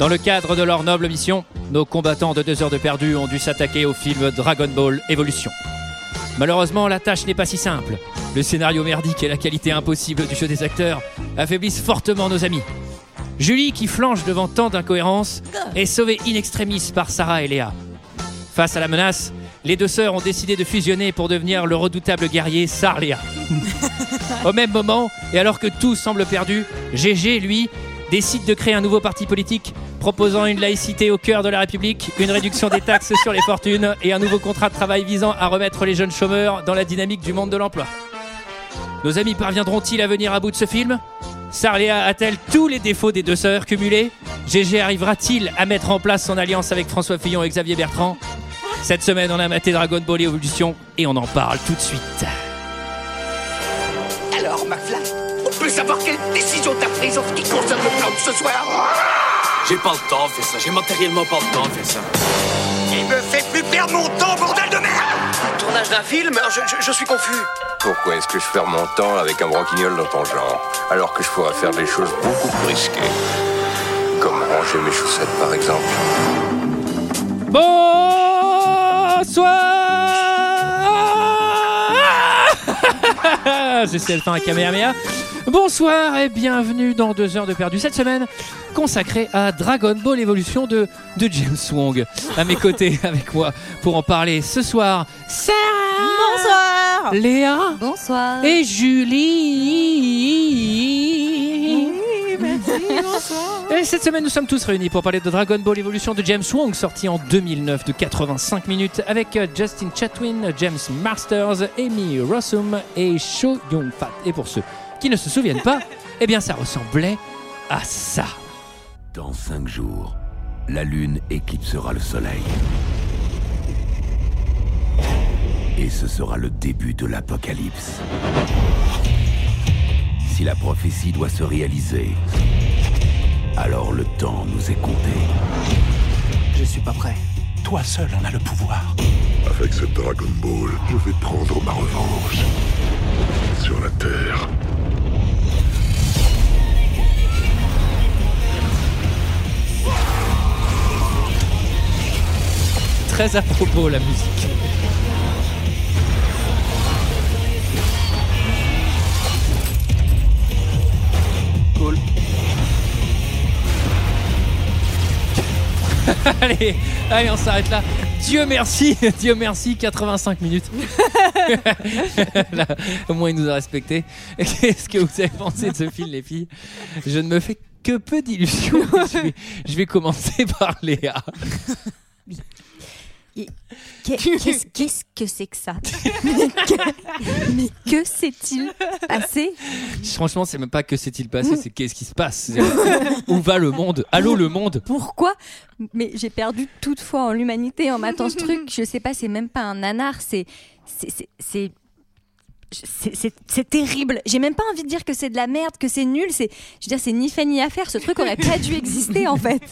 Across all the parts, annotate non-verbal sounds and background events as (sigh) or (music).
Dans le cadre de leur noble mission, nos combattants de 2 heures de perdu ont dû s'attaquer au film Dragon Ball Evolution. Malheureusement, la tâche n'est pas si simple. Le scénario merdique et la qualité impossible du jeu des acteurs affaiblissent fortement nos amis. Julie, qui flanche devant tant d'incohérences, est sauvée in extremis par Sarah et Léa. Face à la menace, les deux sœurs ont décidé de fusionner pour devenir le redoutable guerrier Sarléa. (laughs) Au même moment, et alors que tout semble perdu, GG, lui, décide de créer un nouveau parti politique proposant une laïcité au cœur de la République, une réduction des taxes sur les fortunes et un nouveau contrat de travail visant à remettre les jeunes chômeurs dans la dynamique du monde de l'emploi. Nos amis parviendront-ils à venir à bout de ce film? Sarléa a-t-elle tous les défauts des deux sœurs cumulés? GG arrivera-t-il à mettre en place son alliance avec François Fillon et Xavier Bertrand? Cette semaine, on a maté Dragon Ball Evolution et on en parle tout de suite. Savoir quelle décision t'as prise en ce qui concerne le plan de ce soir J'ai pas le temps de faire ça, j'ai matériellement pas le temps de faire ça. Il me fait plus perdre mon temps, bordel de merde Tournage d'un film je, je- je suis confus. Pourquoi est-ce que je perds mon temps avec un branquignol dans ton genre, alors que je pourrais faire des choses beaucoup plus risquées Comme ranger mes chaussettes, par exemple? Bonsoir C'est le fin à Kamehameha. Bonsoir et bienvenue dans 2 heures de perdu cette semaine consacrée à Dragon Ball Evolution de, de James Wong. À mes côtés (laughs) avec moi pour en parler ce soir, Sarah Bonsoir Léa Bonsoir et Julie. Et cette semaine, nous sommes tous réunis pour parler de Dragon Ball Evolution de James Wong, sorti en 2009 de 85 minutes, avec euh, Justin Chatwin, James Masters, Amy Rossum et Cho Young Fat. Et pour ceux qui ne se souviennent pas, eh bien, ça ressemblait à ça. Dans cinq jours, la Lune éclipsera le Soleil. Et ce sera le début de l'apocalypse. Si la prophétie doit se réaliser, alors le temps nous est compté. Je suis pas prêt. Toi seul en as le pouvoir. Avec ce Dragon Ball, je vais prendre ma revanche. Sur la Terre. Très à propos, la musique. Cool. (laughs) allez, allez, on s'arrête là. Dieu merci, (laughs) Dieu merci, 85 minutes. (laughs) Là, au moins, il nous a respecté. Qu'est-ce que vous avez pensé de ce film, les filles? Je ne me fais que peu d'illusions. Je je vais commencer par Léa. (laughs) Qu'est- Qu'est-ce que c'est que ça? (laughs) Mais que, mais que s'est-il passé? Franchement, c'est même pas que s'est-il passé, c'est qu'est-ce qui se passe? Où va le monde? Allô, le monde? Pourquoi? Mais j'ai perdu toute foi en l'humanité en matant ce truc. Je sais pas, c'est même pas un nanar, c'est. c'est- c'est- terrible. J'ai même pas envie de dire que c'est de la merde, que c'est nul. C'est, je veux dire, c'est ni fait ni à faire. Ce truc aurait pas dû exister en fait. (laughs)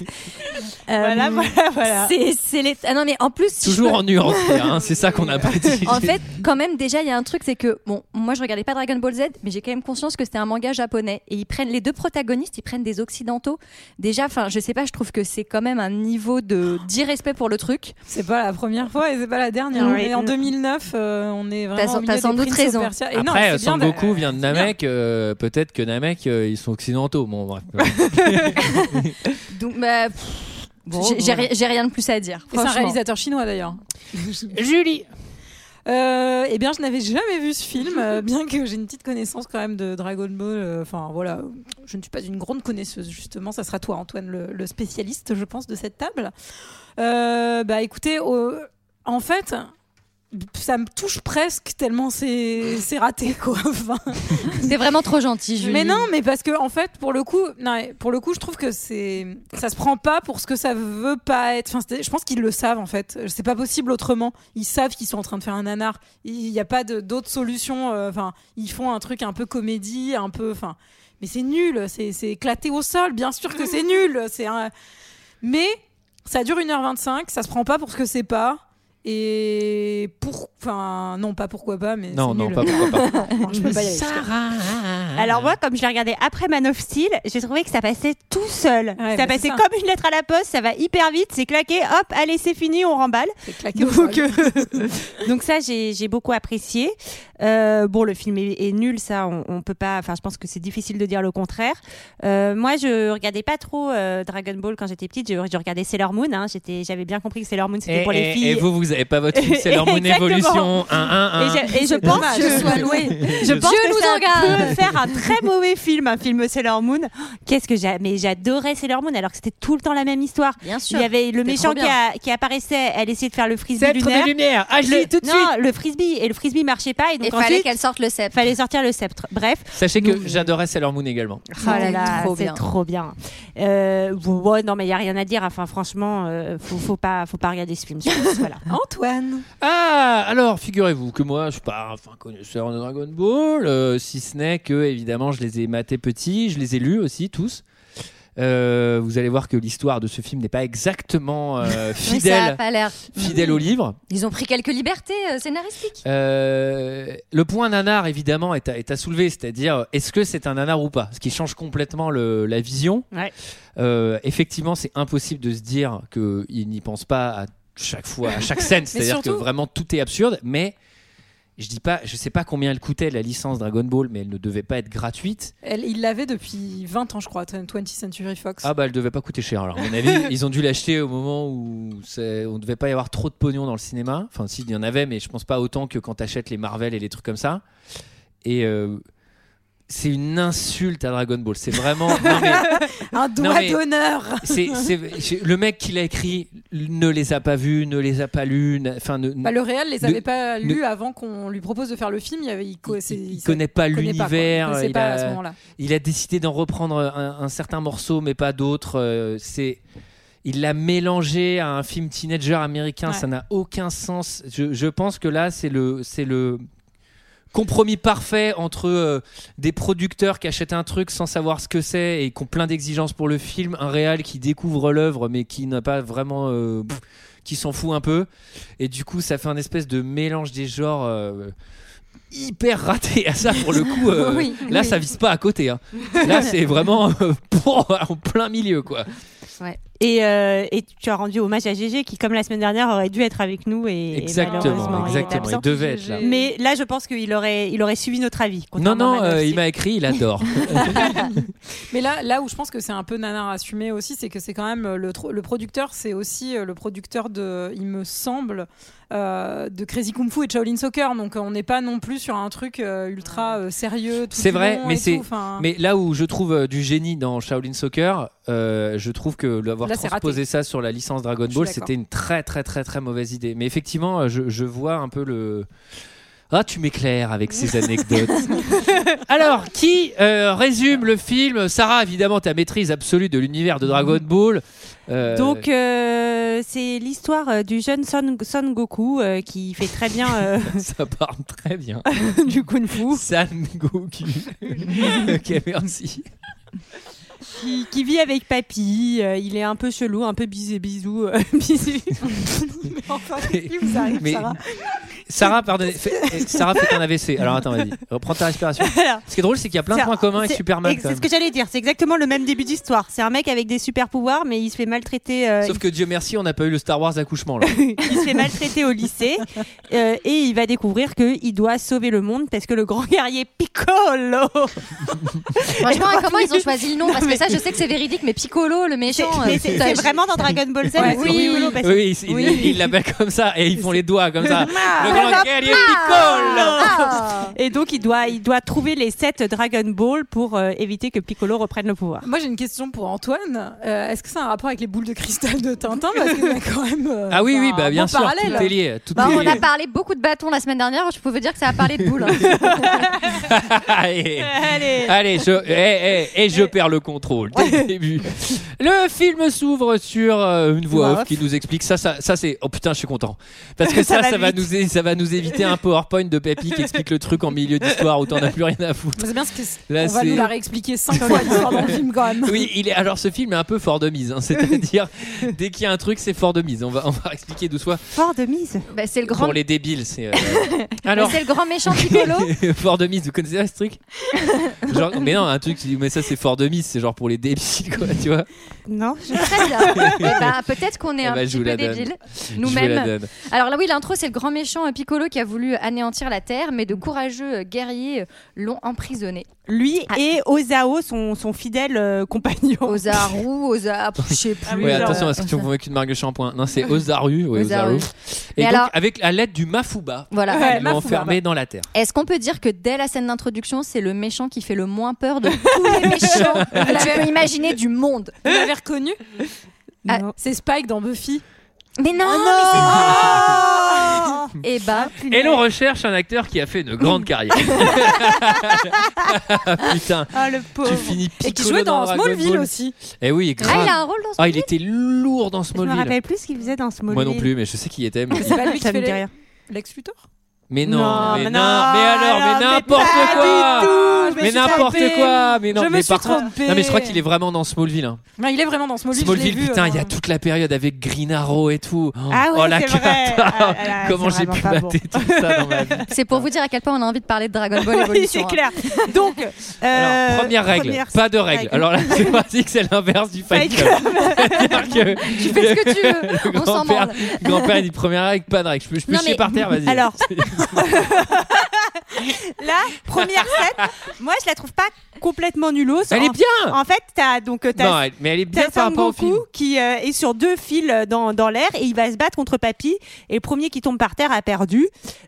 Voilà, Euh, voilà, voilà. C'est, c'est les... ah non mais en plus, Toujours peux- en nuance, hein, c'est ça qu'on n'a pas dit. En fait, quand même, déjà, il y a un truc, c'est que, bon, moi, je regardais pas Dragon Ball Z, mais j'ai quand même conscience que c'était un manga japonais. Et ils prennent, les deux protagonistes, ils prennent des occidentaux. Déjà, enfin, je sais pas, je trouve que c'est quand même un niveau de d'irrespect pour le truc. C'est pas la première fois et c'est pas la dernière. Oui. Mais en 2009, euh, on est vraiment. T'as- au milieu t'as sans des doute raison. Persia. Et non, Après, c'est bien Son de- Goku vient de. Namek, euh, peut-être que Namek, euh, ils sont occidentaux. Bon, bref. (laughs) Donc, bah, pff, Bon, j'ai- voilà. ri- rien de plus à dire. Et c'est un franchement. réalisateur chinois d'ailleurs. (laughs) Julie Euh, eh bien, je n'avais jamais vu ce film, euh, bien que j'ai une petite connaissance quand même de Dragon Ball. euh, Enfin, voilà, je ne suis pas une grande connaisseuse, justement. Ça sera toi, Antoine, le, le spécialiste, je pense, de cette table. Euh, bah, écoutez, en fait, ça me touche presque tellement c'est c'est raté, (laughs) quoi. Enfin, C'est vraiment trop gentil, Julie. mais non, mais parce que en fait, pour le coup, non, pour le coup, je trouve que c'est, ça se prend pas pour ce que ça veut pas être. Enfin, je pense qu'ils le savent en fait. C'est pas possible autrement. Ils savent qu'ils sont en train de faire un nanar. Il n'y a pas d'autre solution. euh, Enfin, ils font un truc un peu comédie, un peu. Enfin, mais c'est nul. C'est c'est éclaté au sol. Bien sûr que c'est nul. C'est un. Mais ça dure 1h25. Ça se prend pas pour ce que c'est pas. Et pour. Enfin, non, pas pourquoi pas, mais. Non, non, nul. pas pourquoi pas. (laughs) Non, je peux pas y aller. Alors moi, comme je l'ai regardé après Man of Steel, j'ai trouvé que ça passait tout seul. Ouais, ça bah, passait ça. comme une lettre à la poste, ça va hyper vite, c'est claqué, hop, allez, c'est fini, on remballe. C'est claqué Donc, euh, (laughs) donc ça, j'ai j'ai beaucoup apprécié. Euh, bon, le film est, est nul, ça, on, on peut pas. Enfin, je pense que c'est difficile de dire le contraire. Euh, moi, je regardais pas trop euh, Dragon Ball quand j'étais petite. Je, je regardais Sailor Moon. Hein. J'étais, j'avais bien compris que Sailor Moon c'était Et, pour les filles. et vous, vous avez pas votre film Sailor Moon (laughs) Exactement. Evolution 1 1 Et 1 je, et je pense que Je sois louée. Je pense Dieu que nous ça peut faire un très mauvais film, un film Sailor Moon. Qu'est-ce que j'ai mais j'adorais Sailor Moon alors que c'était tout le temps la même histoire. Bien sûr. Il y avait le méchant qui, a- qui apparaissait, elle essayait de faire le frisbee Sceptre lunaire. des lumières, agis Le- tout de non, suite le frisbee et le frisbee marchait pas et donc Et fallait ensuite qu'elle sorte le sceptre. fallait sortir le sceptre. Bref, Sachez que j'adorais Sailor Moon également. Oh là là, trop c'est bien. trop bien. Euh, ouais, non mais il y a rien à dire. Enfin franchement, euh, faut, faut pas, faut pas regarder ce film. Antoine. Ah, alors figurez-vous que moi, je suis pas un fin connaisseur de Dragon Ball, euh, si ce n'est que évidemment, je les ai matés petits, je les ai lus aussi tous. Euh, vous allez voir que l'histoire de ce film n'est pas exactement euh, (laughs) fidèle, fidèle au livre. Ils ont pris quelques libertés euh, scénaristiques. Euh, le point nanar, évidemment, est à, est à soulever, c'est-à-dire est-ce que c'est un nanar ou pas? Ce qui change complètement le- la vision. Ouais. Euh, effectivement, c'est impossible de se dire qu'il n'y pense pas à chaque fois, à (laughs) chaque scène, c'est-à-dire que vraiment tout est absurde, mais je dis pas, je sais pas combien elle coûtait la licence Dragon Ball, mais elle ne devait pas être gratuite. Elle, il l'avait depuis 20 ans, je crois, 20th Century Fox. Ah bah elle devait pas coûter cher. Alors à mon avis, (laughs) ils ont dû l'acheter au moment où on devait pas y avoir trop de pognon dans le cinéma. Enfin, si il y en avait, mais je pense pas autant que quand t'achètes les Marvel et les trucs comme ça. Et euh, c'est une insulte à Dragon Ball. C'est vraiment. non, mais (laughs) Un doigt d'honneur. le mec qui l'a écrit ne les a pas vus, ne les a pas lus. Enfin, ne, Bah, le réel les Ne- avait pas ne- lus avant qu'on lui propose de faire le film. Il, avait, il, il, il connaît pas l'univers. Il connaissait il pas a- à ce moment-là. il a décidé d'en reprendre un, un certain morceau, mais pas d'autres. Euh, c'est, il l'a mélangé à un film teenager américain. Ouais. Ça n'a aucun sens. Je, je pense que là, c'est le, c'est le compromis parfait entre euh, des producteurs qui achètent un truc sans savoir ce que c'est et qui ont plein d'exigences pour le film, un réal qui découvre l'œuvre mais qui n'a pas vraiment, euh, pff, qui s'en fout un peu. Et du coup, ça fait un espèce de mélange des genres. euh, hyper raté à (laughs) ça pour le coup Oui, là oui. ça vise pas à côté hein. là c'est vraiment (laughs) en plein milieu quoi Et, euh, et tu as rendu hommage à GG qui, comme la semaine dernière, aurait dû être avec nous et et exactement malheureusement, il exactement il devait être là Mais là, je pense qu'il aurait, il aurait suivi notre avis. non non euh, il m'a écrit il adore (laughs) (laughs) Mais là, là où je pense que c'est un peu nanar assumé aussi, c'est que c'est quand même euh, le, producteur, c'est aussi le producteur de, il me semble, euh, de Crazy Kung Fu et de Shaolin Soccer. Donc on n'est pas non plus sur un truc euh, ultra euh, sérieux. C'est vrai, mais c'est- mais là où je trouve euh, du génie dans Shaolin Soccer euh, je trouve que d'avoir transposé ça sur la licence Dragon Ball c'était une très très très très mauvaise idée mais effectivement euh, je, je vois un peu le ah, tu m'éclaires avec ces (laughs) anecdotes. Alors, qui euh, résume le film? Sarah, évidemment, ta maîtrise absolue de l'univers de Dragon Ball. Euh, Donc, euh, c'est l'histoire du jeune Son, Son Goku qui fait très bien (laughs) ça parle très bien. (laughs) du kung fu, San Goku. ok, merci. Qui, qui vit avec papy. euh, il est un peu chelou, un peu bisou, bisou, euh, (laughs) bisou. (laughs) mais enfin, qu'est-ce qui vous arrive, Mais- Sarah? Sarah, pardonnez, fait, eh, Sarah fait un AVC. Alors attends, vas-y, reprends ta respiration. (laughs) Alors, Ce qui est drôle, c'est qu'il y a plein de points communs avec Superman. C'est ce que j'allais dire. C'est exactement le même début d'histoire. C'est un mec avec des super pouvoirs, mais il se fait maltraiter. euh, Sauf que Dieu merci, on n'a pas eu le Star Wars accouchement là. (laughs) il se fait maltraiter au lycée euh, et il va découvrir qu'il doit sauver le monde parce que le grand guerrier Piccolo. (laughs) Franchement, comment ils ont choisi le nom? Parce que ça, je sais que c'est véridique, mais Piccolo, le méchant. Euh, c'est je- vraiment dans Dragon Ball Z. Ouais, oui, Piccolo oui. Oui, Oui. il l'appelle comme ça et ils font les doigts comme ça. Le. Grand guerrier Piccolo. Ah. (laughs) Et donc il doit, il doit trouver les sept Dragon Ball pour euh, éviter que Piccolo reprenne le pouvoir. Moi j'ai une question pour Antoine. Euh, Est-ce que c'est un rapport avec les boules de cristal de Tintin? Parce qu'il y a quand même. euh, Ah oui, oui, bah bien bon sûr, parallèle. tout est lié. Tout Bah, est on a parlé beaucoup de bâtons la semaine dernière, je pouvais dire que ça a parlé de boules. hein. (laughs) Allez. Allez. Allez, je, eh, eh, et je perds le contrôle dès le début. Le film s'ouvre sur euh, une voix Voix off off. qui nous explique ça. Ça, ça c'est. Oh putain, je suis content parce que ça, Ça ça, va nous, ça va nous éviter un (laughs) PowerPoint de Papy qui explique le truc en milieu d'histoire où t'en as plus rien à foutre. C'est bien ce que Là, on va nous la réexpliquer cinq fois l'histoire dans le film quand même. Oui, il est. Alors, ce film est un peu fort de mise. hein. C'est-à-dire, dès qu'il y a un truc, c'est fort de mise. On va, on va expliquer d'où soit. Fort de mise. Bah, c'est le grand. Pour les débiles, c'est. euh, (laughs) bah, Alors. c'est le grand méchant Piccolo. (laughs) fort de mise, vous connaissez pas ce truc? Genre, mais non, un truc, tu dis, mais ça c'est fort de mise, c'est genre pour les débiles, quoi, tu vois. Non, je... Très bien. Ben, peut-être qu'on est Eh un ben, petit peu débiles nous-mêmes. Alors là, oui, l'intro, c'est le grand méchant Piccolo qui a voulu anéantir la Terre, mais de courageux euh, guerriers euh, l'ont emprisonné. Lui Ah. et Ozao, son, son fidèle euh, compagnon. Ozaru, Oza, (laughs) je sais plus. Ah oui, Ouais, genre, attention à ce que tu confonds avec une marque de shampoing. Non, c'est Ozaru. ouais, Ozaru. Ozaru. Et Mais donc, alors- avec la lettre du Mafuba, Voilà. ils Ouais, l'ont enfermé dans la terre. Est-ce qu'on peut dire que dès la scène d'introduction, c'est le méchant qui fait le moins peur de tous les (laughs) méchants que tu peux imaginer du monde Vous l'avez reconnu Ah, Non. C'est Spike dans Buffy. Mais non, Oh mais c'est... Et bah, Et l'on recherche un acteur qui a fait une grande carrière. (laughs) Putain, Ah, le pauvre. tu finis Et qui jouait dans Smallville Ball. aussi. Eh oui, ah, grave. il a un rôle dans ce Ah, il était lourd dans Je me Smallville. rappelle plus ce qu'il faisait dans Smallville. Moi non plus, mais je sais qui il était. mais- C'est pas lui qui fait. Lex Luthor? Mais non, Non, mais mais non, non, mais alors, mais n'importe quoi Mais n'importe quoi Mais non, Je me mais suis par contre-. Non, mais je crois qu'il est vraiment dans Smallville. hein. Non, Il est vraiment dans Smallville. Smallville, putain, euh, il y a toute la période avec Green Arrow et tout. Oh, Ah ouais, oh, la c'est vrai. cata. Ah, (laughs) Comment j'ai pu bon. mater tout ça dans ma vie (laughs) C'est pour vous dire à quel point on a envie de parler de Dragon Ball Oui, Evolution. c'est hein. clair. Donc, (laughs) euh, Alors, première règle, première pas de règle. Alors là, c'est pratique, c'est l'inverse du Fight Club. C'est-à-dire que Tu fais ce que tu veux, on s'en grand-père, dit première règle, pas de règle. Je peux, chier par terre, vas-y. Alors, (laughs) là, première scène, moi je la trouve pas complètement nullos. Elle en, est bien En fait, t'as donc euh, t'as Non, elle- mais elle est bien rapport au film. qui euh, est sur deux fils euh, dans, dans l'air et il va se battre contre Papy et le premier qui tombe par terre a perdu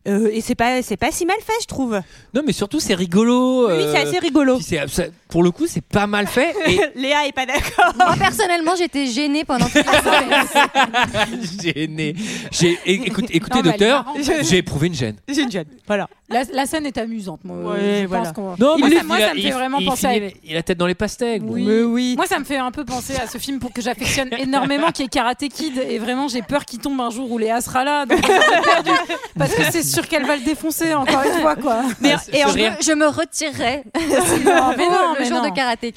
Euh, et c'est pas c'est pas si mal fait je trouve. Non, mais surtout, c'est rigolo. Oui euh, c'est assez rigolo. puis c'est- pour le coup, c'est pas mal fait. Et (laughs) Léa est pas d'accord. Moi personnellement, j'étais gênée pendant toute la (laughs) gêné. J'ai, é- écoute, écoutez, Non, mais elle est docteur, marrante. j'ai éprouvé une gêne. J'ai une jeune. Voilà. La, la scène est amusante. Moi, Ouais, je voilà. pense qu'on- Non, moi, mais ça, moi, il a- ça me fait il- vraiment il penser à. finit- Il a la tête dans les pastèques. Oui. Mais oui. Moi, ça me fait un peu penser à ce film pour que j'affectionne énormément, qui est Karate Kid. Et vraiment, j'ai peur qu'il tombe un jour où Léa sera là. Donc, perdu. Parce que c'est sûr qu'elle va le défoncer encore une fois, quoi. Mais Ah, et en-. Je me retirerai Non, mais non, le mais jour non. de Karate Kid.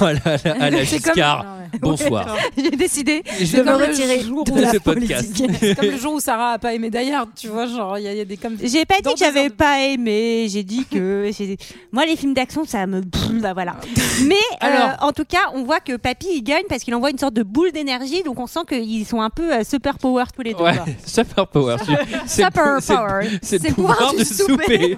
Oh là là, à la comme- Giscard. Bonsoir. J'ai décidé Je de me retirer de la ce podcast. (laughs) C'est comme le jour où Sarah a pas aimé Die Hard, tu vois, genre il y, y a des comme. J'ai pas dit que j'avais pas aimé, j'ai dit que (laughs) j'ai- moi les films d'action ça me bah voilà. (laughs) Mais euh, Alors. en tout cas, on voit que Papy il gagne parce qu'il envoie une sorte de boule d'énergie donc on sent qu'ils sont un peu euh, super power tous les deux. Ouais, super power. C'est le- le- power. C'est le pouvoir de souper.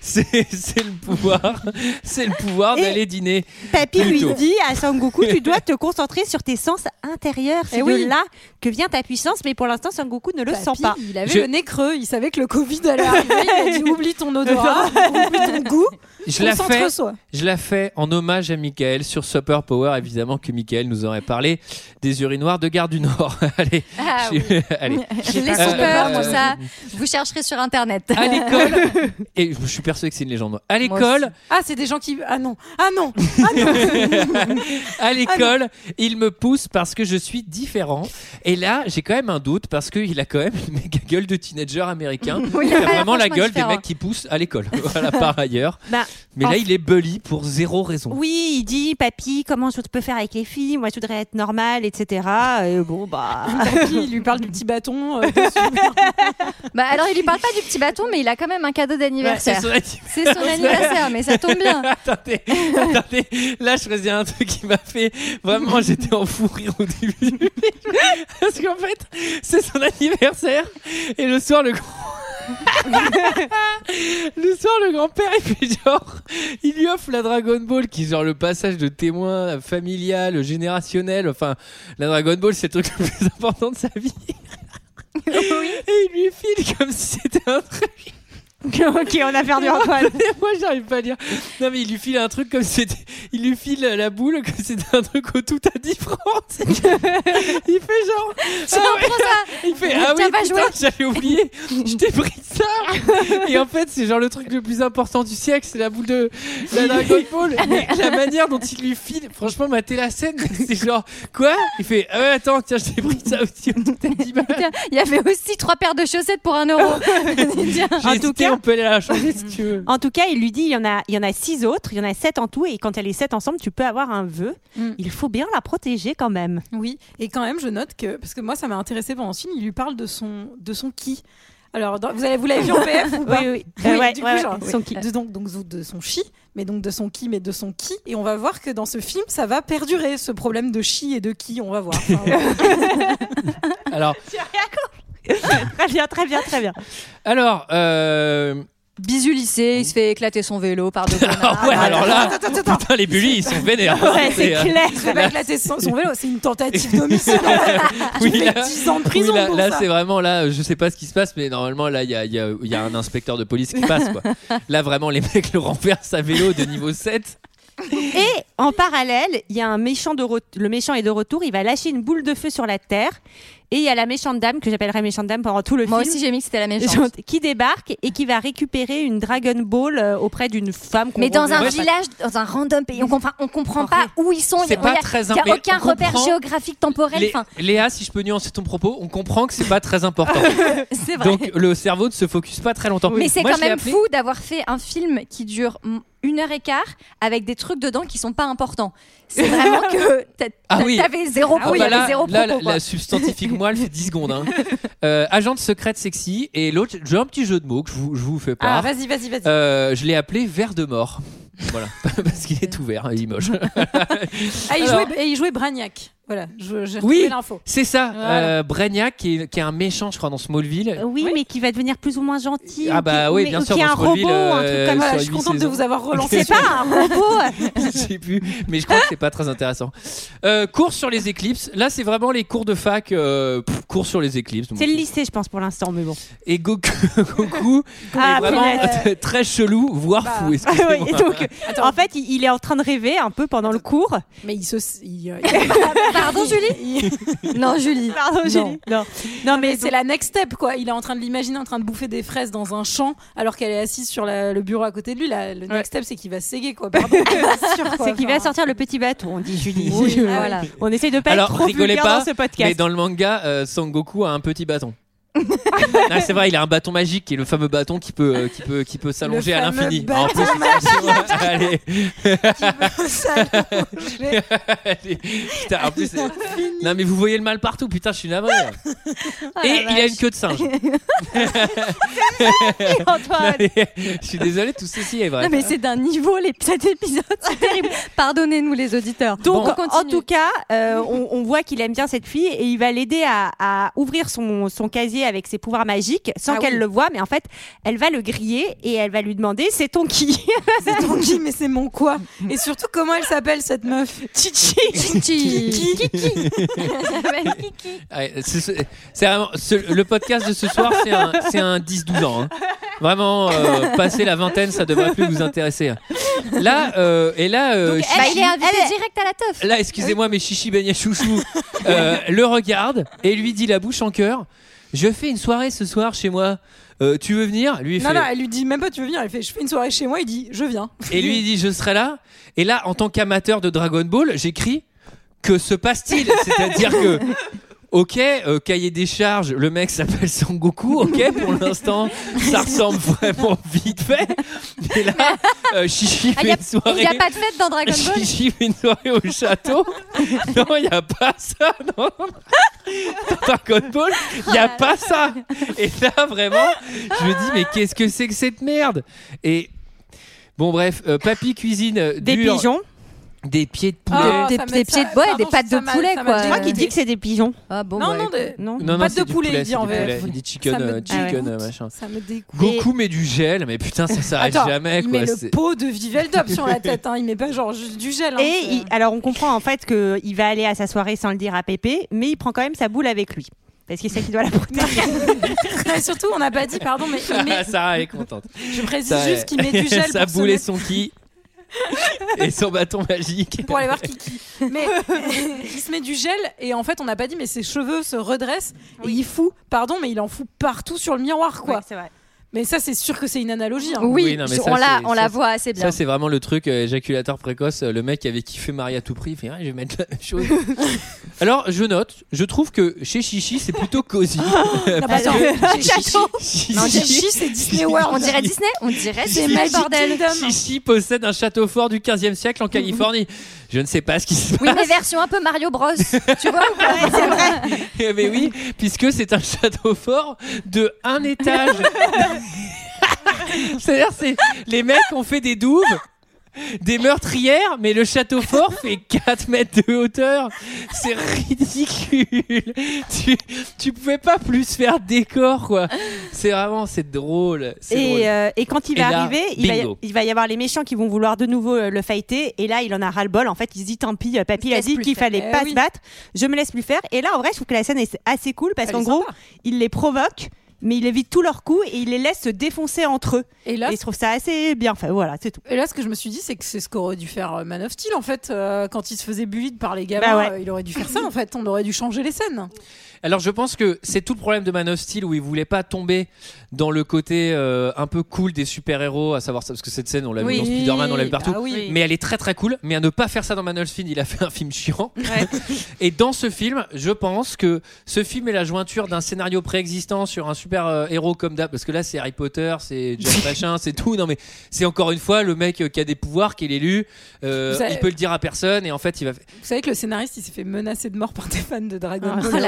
C'est c'est le pouvoir. C'est le pouvoir d'aller dîner. Papy lui. Dit à Sangoku tu dois te concentrer sur tes sens intérieurs, c'est Eh oui. de là que vient ta puissance mais pour l'instant Sangoku ne le Papy, sent pas. Il avait Je- le nez creux, il savait que le Covid allait arriver. Il a dit (laughs) oublie ton odorat, (laughs) oublie ton goût, Je la fais. Je la fais en hommage à Michael sur Super Power. Évidemment que Michael nous aurait parlé des urinoirs de Gare du Nord. (laughs) Allez. Ah je- oui. (laughs) Allez. (laughs) Les super, euh, tout ça, vous chercherez sur internet. À l'école, et je suis persuadé que c'est une légende. À l'école, Ah, c'est des gens qui. Ah non, ah non, ah non. à l'école, il me pousse parce que je suis différent. Et là, j'ai quand même un doute parce qu'il a quand même une méga gueule de teenager américain. Oui, il a vraiment la gueule différent. des mecs qui poussent à l'école. Voilà, par ailleurs. Bah, Mais là, il est bully pour zéro raison. Oui, il dit papy, comment je peux faire avec les filles? Moi, je voudrais être normal, etc. Et bon, bah. (laughs) Papy, il lui parle du petit bâton. euh. (laughs) Bah alors il lui parle pas du petit bâton, mais il a quand même un cadeau Ouais, d'anniversaire. c'est son anniversaire. C'est son (laughs) anniversaire, mais ça tombe bien. attendez, attendez, là je faisais un truc qui m'a fait vraiment j'étais en fou rire au début du film. parce qu'en fait c'est son anniversaire et le soir le grand (laughs) le soir le grand-père il fait genre il lui offre la Dragon Ball qui est genre le passage de témoin familial générationnel. Enfin la Dragon Ball c'est le truc le plus (laughs) important de sa vie. Et il lui file comme si c'était un truc (laughs) ok, on a perdu Antoine. (laughs) Moi, j'arrive pas à dire. Non, mais il lui file un truc comme c'était. Il lui file la boule comme c'était un truc au tout à 10 francs. il fait genre. Ah ouais. prends ça. Il fait Ah oui, j'avais oublié. Je t'ai pris ça. Et en fait, c'est genre le truc le plus important du siècle, c'est la boule de la Dragon Ball. Mais la manière dont il lui file, franchement, mater la scène, c'est genre Quoi? Il fait Ah ouais, attends, tiens, je t'ai pris ça aussi au tout à 10 balles. Il y avait aussi trois paires de chaussettes pour un euro. (laughs) En tout cas- on peut aller la changer si tu veux. En tout cas, il lui dit il y en a, il y en a six autres, il y en a sept en tout, et quand elle est sept ensemble, tu peux avoir un vœu. Mm. Il faut bien la protéger quand même. Oui, et quand même, je note que, parce que moi, ça m'a intéressé pendant ce film, il lui parle de son, de son qui. Alors, dans- vous avez, vous l'avez vu en PF ou pas Oui, oui. Euh, ouais, du ouais, coup, ouais, genre, son oui. qui. De, donc, donc, de son chi, mais donc de son qui, mais de son qui. Et on va voir que dans ce film, ça va perdurer, ce problème de chi et de qui, on va voir. (laughs) Enfin, ouais. Alors, (laughs) (laughs) très bien, très bien, très bien. alors euh... Bisous lycée, il se fait éclater son vélo par deux (laughs) ah connards. ouais, alors là, Attends, attends, attends. putain, les bullies, ils sont vénères. Ouais, c'est euh, clair. Il va éclater son, son vélo, c'est une tentative d'homicide. fait. (laughs) Oui, Tu fais là- 10 ans de prison oui, là, c'est vraiment là, je sais pas ce qui se passe, mais normalement là, il y a, il y a- il y a un inspecteur de police qui passe quoi. Là, vraiment, les mecs le renversent à vélo de niveau 7. Et en parallèle, il y a un méchant de re- le méchant est de retour, il va lâcher une boule de feu sur la terre. Et il y a la méchante dame que j'appellerai méchante dame pendant tout le Moi film. aussi, j'ai mis que c'était la méchante. qui débarque et qui va récupérer une Dragon Ball euh, auprès d'une femme. qu'on Mais dans un village, dans un random pays, on comprend, on comprend pas où ils sont. C'est Il a- a- n'y a aucun repère géographique temporel. Lé- Léa, si je peux nuancer ton propos, on comprend que c'est pas très important. (laughs) c'est vrai. Donc le cerveau ne se focus pas très longtemps. Mais c'est Moi, quand même appelé- fou d'avoir fait un film qui dure une heure et quart avec des trucs dedans qui sont pas importants. C'est vraiment que t'a- Ah oui. t'avais zéro, Ah il oui, y avait là, zéro là, propos. la, substantifique moi, elle fait 10 secondes. hein. (laughs) Euh, agente secrète sexy et l'autre, j'ai un petit jeu de mots que je vous, je vous fais Ah, part. vas-y, vas-y, vas-y. Euh, je l'ai appelé verre de mort. Voilà, (laughs) (laughs) parce qu'il est tout vert, hein, il est moche. Ah, il Alors- jouait, il jouait Bragnac. Voilà, je- j'ai Oui. l'info. C'est ça, Voilà. euh, Brainiac qui est, qui est un méchant, je crois, dans Smallville. Euh, Oui, mais qui va devenir plus ou moins gentil. Ah bah qui- oui, mais- bien ou sûr, Qui est un Smallville, robot, un euh, truc comme Voilà, sur je suis contente de vous avoir relancé. C'est pas un (laughs) robot. je sais plus, mais je crois que c'est pas très intéressant. Euh, cours sur les éclipses. Là, c'est vraiment les cours de fac. Euh, pff, cours sur les éclipses. C'est le lycée, je pense, pour l'instant, mais bon. Et Goku, (laughs) Goku (laughs) Ah, est vraiment très chelou, voire Bah. fou. Ah donc, en fait, il, il est en train de rêver un peu pendant le cours. Mais il se. Pardon, Julie (laughs) Non, Julie. Pardon, Non. Julie. Non, non, mais c'est la next step quoi. Il est en train de l'imaginer en train de bouffer des fraises dans un champ alors qu'elle est assise sur la- le bureau à côté de lui. La- le next step c'est qu'il va séguer quoi. Pardon. (laughs) C'est sûr, quoi. c'est qu'il va sortir le petit bateau, on dit Julie. Oui, (laughs) Euh, voilà. On essaye de pas Alors, être trop rigolez pas, dans ce podcast. mais dans le manga, euh, Sangoku a un petit bâton. (laughs) Ah, c'est vrai, il a un bâton magique qui est le fameux bâton qui peut, euh, qui peut, qui peut s'allonger à l'infini. bâton En plus, allez, allez. Putain, en plus, non mais vous voyez le mal partout. Putain, je suis navré. Oh Et il a une queue de singe. (laughs) (laughs) Je suis désolé, tout ceci est vrai. Non, mais c'est d'un niveau, les... cet épisode, c'est terrible. Pardonnez-nous, les auditeurs. Donc, On en tout cas, euh, on, on voit qu'il aime bien cette fille et il va l'aider à, à ouvrir son, son casier avec ses pouvoirs magiques sans Ah qu'elle oui. le voie. Mais en fait, elle va le griller et elle va lui demander c'est ton qui (laughs) C'est ton qui mais c'est mon quoi? Et surtout comment elle s'appelle cette meuf? Chichi. Chichi. Kiki. (laughs) C'est vraiment ce- le podcast de ce soir, c'est un, c'est un 10-12 ans. hein. Vraiment, euh, passer la vingtaine, ça devrait plus vous intéresser. Là, euh, et là, euh, Bah, Chichi- il est invité elle direct à la teuf. là, excusez-moi, mais Chichi Beignet Chouchou euh, le regarde et lui dit la bouche en cœur Je fais une soirée ce soir chez moi. Euh, tu veux venir? Lui, il Non fait- non, elle lui dit même pas tu veux venir? Elle fait je fais une soirée chez moi. Il dit je viens. Et lui, il dit Je serai là. Et là, en tant qu'amateur de Dragon Ball, j'écris Que se passe-t-il? C'est-à-dire que. Ok, euh, cahier des charges, le mec s'appelle Sangoku, ok, pour l'instant, ça ressemble vraiment vite fait. Mais là, euh, Chichi Ah, fait a- une soirée. Il n'y a pas de fête dans Dragon Ball Chichi fait une soirée au château. Non, il n'y a pas ça. Non. Dans Dragon Ball, il n'y a pas ça. Et là, vraiment, je me dis, mais qu'est-ce que c'est que cette merde? Et bon, bref, euh, Papy cuisine euh, Des pigeons. Des pieds de poulet. Oh, Des, ça des pieds de pardon, des pattes de poulet, quoi. Je crois qu'il dit que c'est des pigeons. Ah bon, non ouais. non des- Non. non, non, pattes de poulet, poulet, il dit en poulet. Il dit chicken, Ça me euh, chicken, euh, machin. Ça me dégoûte. Goku met du gel, mais putain, ça s'arrête jamais. il Quoi. met le pot de Viveldop sur la (laughs) tête. Hein. Il met pas genre juste du gel. hein. Et il- alors on comprend en fait qu'il va aller à sa soirée sans le dire à Pépé, mais il prend quand même sa boule avec lui. parce qu'il sait qu'il doit la protéger. (laughs) Et surtout, on n'a pas dit, pardon, mais il (laughs) met- Sarah est contente. je précise juste qu'il met du gel Sa pour se boule et son ki. (laughs) et son bâton magique. pour aller voir Kiki. Mais (laughs) il se met du gel et en fait, on n'a pas dit, mais ses cheveux se redressent et il fout, pardon, mais il en fout partout sur le miroir, quoi. Ouais, c'est vrai. Mais ça, c'est sûr que c'est une analogie. hein. Oui, Oui, non, mais on la, voit assez bien. Ça, c'est vraiment le truc euh, éjaculateur précoce. euh, Le mec qui avait kiffé Marie à tout prix, il fait Ah, je vais mettre la même chose. (laughs) Alors, je note, je trouve que chez Chichi, c'est plutôt cosy. (laughs) Non, attends, (laughs) chez Chichi, Chichi, c'est Disney World. On dirait Disney On dirait C'est Magic bordel. Chichi possède un château fort du 15e siècle en Californie. Je ne sais pas ce qui se passe. Oui, mais version un peu Mario Bros. tu vois ou pas? C'est vrai. Eh mais oui, puisque c'est un château fort de un étage. (laughs) C'est-à-dire, c'est les mecs ont fait des douves, des meurtrières, mais le château fort fait 4 mètres de hauteur. C'est ridicule. Tu, tu pouvais pas plus faire décor, quoi. C'est vraiment, c'est drôle. Et, euh, et quand il Et va là, arriver, il va, y, bingo. il va y avoir les méchants qui vont vouloir de nouveau euh, le fighter. Et là, il en a ras-le-bol. En fait, il se dit tant pis, euh, papy a dit qu'il fallait Eh pas oui. se battre. Je me laisse plus faire. Et là, en vrai, je trouve que la scène est assez cool parce qu'en gros, sympa. il les provoque. Mais il évite tous leurs coups et il les laisse se défoncer entre eux. Et là, Et je trouve ça assez bien fait. Voilà, c'est tout. Et là, ce que je me suis dit, c'est que c'est ce qu'aurait dû faire euh, Man of Steel, en fait, euh, quand il se faisait bully par les gamins. Bah ouais. euh, il aurait dû faire ça, en fait. On aurait dû changer les scènes. Alors je pense que c'est tout le problème de Man of Steel où il voulait pas tomber dans le côté euh, un peu cool des super-héros, à savoir ça, parce que cette scène on l'a vu dans Spider-Man, on l'a vu partout. Ah oui. Mais elle est très très cool. Mais à ne pas faire ça dans Man of Steel, il a fait un film chiant. (laughs) et dans ce film, je pense que ce film est la jointure d'un scénario préexistant sur un super euh, héros comme d'hab. Parce que là, c'est Harry Potter, c'est Jack (laughs) Machin, c'est tout. Non, mais c'est encore une fois le mec euh, qui a des pouvoirs, qui est l'élu. euh, savez- Il peut le dire à personne et en fait, il va. Vous savez que le scénariste, il s'est fait menacer de mort par des fans de Dragon Ah, Ball.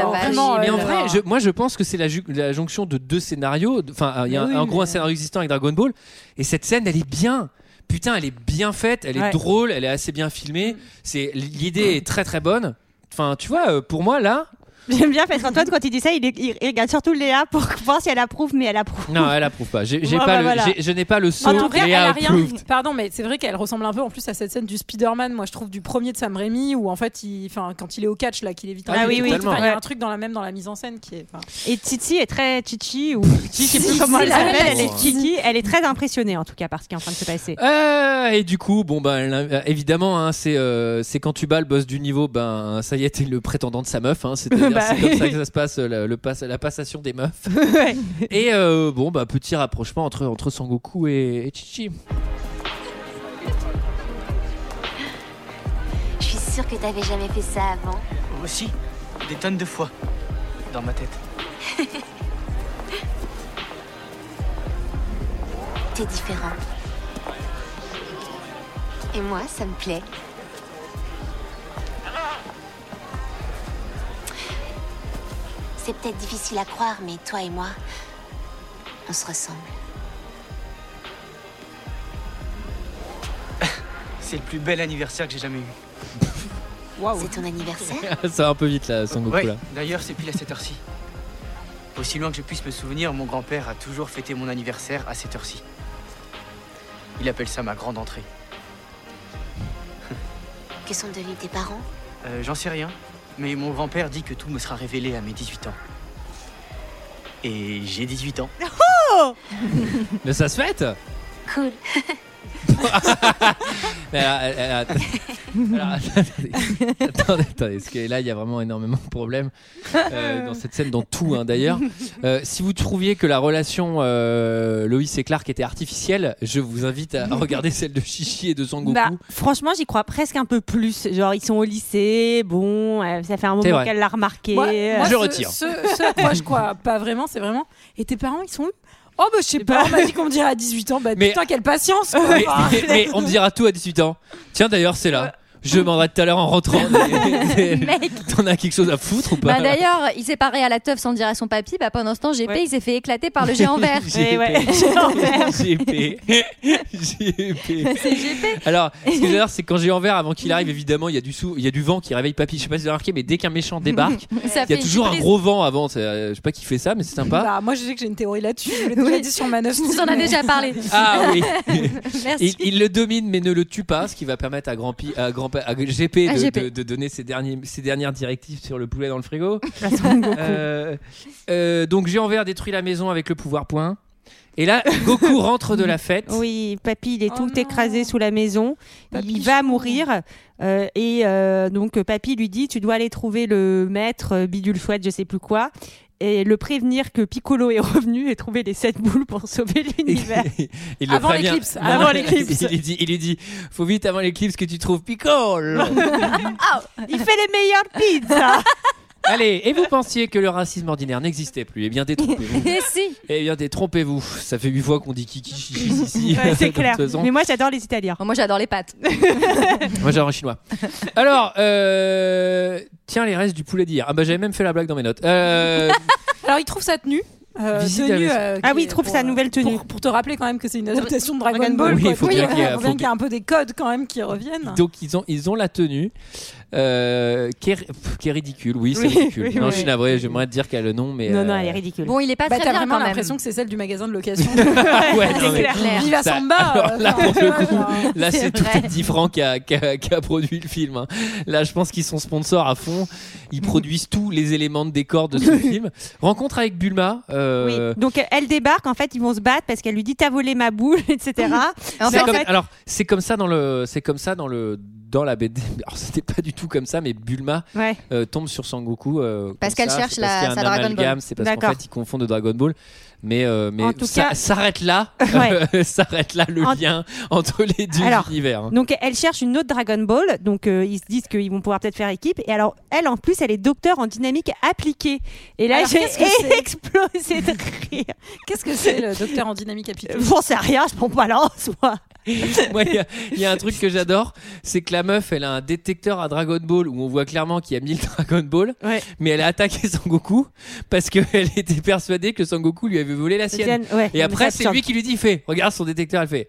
Vraiment, Mais en euh, vrai, je- moi je pense que c'est la, jonction de deux scénarios. Enfin, il y a un- en gros un scénario existant avec Dragon Ball. Et cette scène, elle est bien. Putain, elle est bien faite, elle est Ouais. drôle, elle est assez bien filmée. C'est l'idée est très très bonne. Enfin, tu vois, euh, pour moi là, J'aime bien parce qu'Antoine, quand il dit ça, il, il- il regarde surtout Léa pour (laughs) voir si elle approuve, mais elle approuve. non, elle approuve pas. J'ai j'ai Ouais, pas bah, le, voilà. j'ai- je n'ai pas le saut En tout cas, elle a rien. approved. Pardon, mais c'est vrai qu'elle ressemble un peu en plus à cette scène du Spider-Man. Moi, je trouve du premier de Sam Raimi où en fait, il, quand il est au catch là, qu'il évite. Ah un oui, oui, Il y a un truc dans la même dans la mise en scène qui est. Et Titi est très Chichi ou (laughs) Chichi, je sais plus comment elle s'appelle. Elle est Titi. Elle est très impressionnée en tout cas par ce qui est en train de se passer. Euh, et du coup, bon ben euh, évidemment, hein, c'est euh, c'est quand tu bats le boss du niveau, ben ça y est, t'es le prétendant de sa meuf. Hein, C'est-à-dire (laughs) Bah. c'est comme ça que (laughs) ça se passe, le, le pass- la passation des meufs. (laughs) Ouais. Et euh, bon, bah petit rapprochement entre entre Sangoku et, et Chichi. Je suis sûre que t'avais jamais fait ça avant. Aussi, des tonnes de fois. Dans ma tête. (laughs) T'es différent. Et moi, ça me plaît. C'est peut-être difficile à croire, mais toi et moi, on se ressemble. (laughs) C'est le plus bel anniversaire que j'ai jamais eu. (laughs) C'est ton anniversaire? (laughs) Ça va un peu vite là, Sangoku Ouais, là. d'ailleurs, c'est pile à cette heure-ci. Aussi loin que je puisse me souvenir, mon grand-père a toujours fêté mon anniversaire à cette heure-ci. Il appelle ça ma grande entrée. Que sont devenus tes parents? Euh, J'en sais rien, mais mon grand-père dit que tout me sera révélé à mes 18 ans. Et j'ai 18 ans. (laughs) (laughs) Mais ça se fête Cool. (laughs) Mais alors, elle- elle- attends- alors, (laughs) attendez, attendez, attendez, parce que là il y a vraiment énormément de problèmes euh, dans cette scène, dans tout hein, d'ailleurs. Euh, si vous trouviez que la relation euh, Loïs et Clark était artificielle, je vous invite à regarder celle de Chichi et de Sangoku. Bah, franchement, j'y crois presque un peu plus. Genre, ils sont au lycée, bon, euh, ça fait un moment qu'elle l'a remarqué. Moi, moi, Je ce- retire. Ce, ce à quoi je crois pas vraiment, c'est vraiment. Et tes parents, ils sont où? Oh, bah, je sais pas, on m'a dit qu'on me dirait à 18 ans. Bah, Mais- putain, quelle patience, quoi. mais, Enfin, mais- mais on me dira tout à 18 ans. Tiens d'ailleurs c'est là. Je demanderai tout à l'heure en rentrant. (laughs) Mec. T'en as quelque chose à foutre ou pas Bah d'ailleurs, il s'est paré à la teuf sans dire à son papy. Bah pendant ce temps, GP, Ouais. il s'est fait éclater par le géant (laughs) vert. Ouais, (laughs) géant vert. GP. GP. C'est GP. Alors, ce que j'adore, c'est quand j'ai en vert, avant qu'il arrive, évidemment, il y a du sou, il y a du vent qui réveille papy. Je sais pas si vous avez remarqué, mais dès qu'un méchant débarque, il y a toujours un gros vent avant. Euh, Je sais pas qui fait ça, mais c'est sympa. Bah, moi, je sais que j'ai une théorie là-dessus. Je l'ai déjà Oui. dit sur vous en a mais- déjà parlé. Ah oui. Merci. il, il le domine, mais ne le tue pas, ce qui va permettre à Grand, Pi- à Grand à GP, Ah, de, GP. de- de donner ses, derniers, ses dernières directives sur le poulet dans le frigo. (laughs) Euh, euh, donc Géant Vert détruit la maison avec le pouvoir point. Et là, Goku (laughs) rentre de la fête. Oui, papy, il est Oh tout non. écrasé sous la maison. Papy il va chou. mourir. euh, et euh, donc, papy lui dit Tu dois aller trouver le maître, euh, bidule chouette, je sais plus quoi. Et le prévenir que Piccolo est revenu et trouver les sept boules pour sauver (laughs) l'univers. il le Avant prévient. l'éclipse, avant l'éclipse. Il lui dit, il lui dit, faut vite avant l'éclipse que tu trouves Piccolo. (laughs) il fait les meilleures pizzas (laughs) Allez, et vous pensiez que le racisme ordinaire n'existait plus? Eh bien, détrompez-vous. (laughs) Et si Eh bien, détrompez-vous. Ça fait huit fois qu'on dit kiki chichi ici. Ouais, C'est (laughs) clair. Mais moi, j'adore les Italiens. Moi j'adore les pâtes. (laughs) Moi, j'adore le chinois. Alors, euh, tiens, les restes du poulet d'hier. Ah bah, j'avais même fait la blague dans mes notes. Euh, Alors, il trouve sa tenue. euh, tenue, euh, Ah oui, il trouve pour, sa nouvelle tenue. Pour, pour te rappeler quand même que c'est une adaptation de Dragon, Dragon Ball. Ball. Oui, quoi. il faut bien qu'il y ait- un peu des codes quand même qui reviennent. donc, ils ont, ils ont la tenue. Euh, qui, est, pff, qui est ridicule, oui, c'est Oui, ridicule. oui, non, oui. je suis navré, j'aimerais te dire qu'elle a le nom, mais. Non, non, euh, elle est ridicule. Bon, il est pas Bah, très t'as bien vraiment quand même. l'impression que c'est celle du magasin de location. (laughs) ouais, non, mais- clair. Viva Ça- Samba alors là, euh, pour le coup, genre, Là, C'est c'est tout vrai. petit franc qui a, qui, a, qui a produit le film. hein. Là, je pense qu'ils sont sponsors à fond. Ils produisent tous les éléments de décor de ce (laughs) film. Rencontre avec Bulma. euh, Oui. Donc elle débarque, en fait, ils vont se battre parce qu'elle lui dit t'as volé ma boule, (laughs) etc. En c'est fait, comme- en fait- alors, c'est comme ça dans le, c'est comme ça dans le, dans la BD. (laughs) Alors, c'était pas du tout comme ça, mais Bulma Ouais. euh, tombe sur Sangoku. euh, Parce qu'elle cherche parce la- sa Dragon Ball. C'est parce qu'en fait, ils confondent de Dragon Ball. Mais, euh, mais En tout ça cas- s'arrête là. (laughs) Ouais. (laughs) s'arrête là le En- lien entre les deux Alors, univers. hein. Donc elle cherche une autre Dragon Ball, donc euh, ils se disent qu'ils vont pouvoir peut-être faire équipe. Et alors elle, en plus, elle est docteur en dynamique appliquée. Et là, j'ai explosé de rire. Qu'est-ce que c'est le docteur en dynamique appliquée? J'en sais rien, je prends pas lance, moi. Il y y, a un truc que j'adore, c'est que la meuf, elle a un détecteur à Dragon Ball où on voit clairement qu'il y a 1000 (laughs) Dragon Ball, Ouais. mais elle a attaqué Sangoku parce qu'elle (laughs) était persuadée que Sangoku lui avait volé la sienne. Ouais, Et après, c'est lui qui lui dit, fait, regarde son détecteur, elle fait.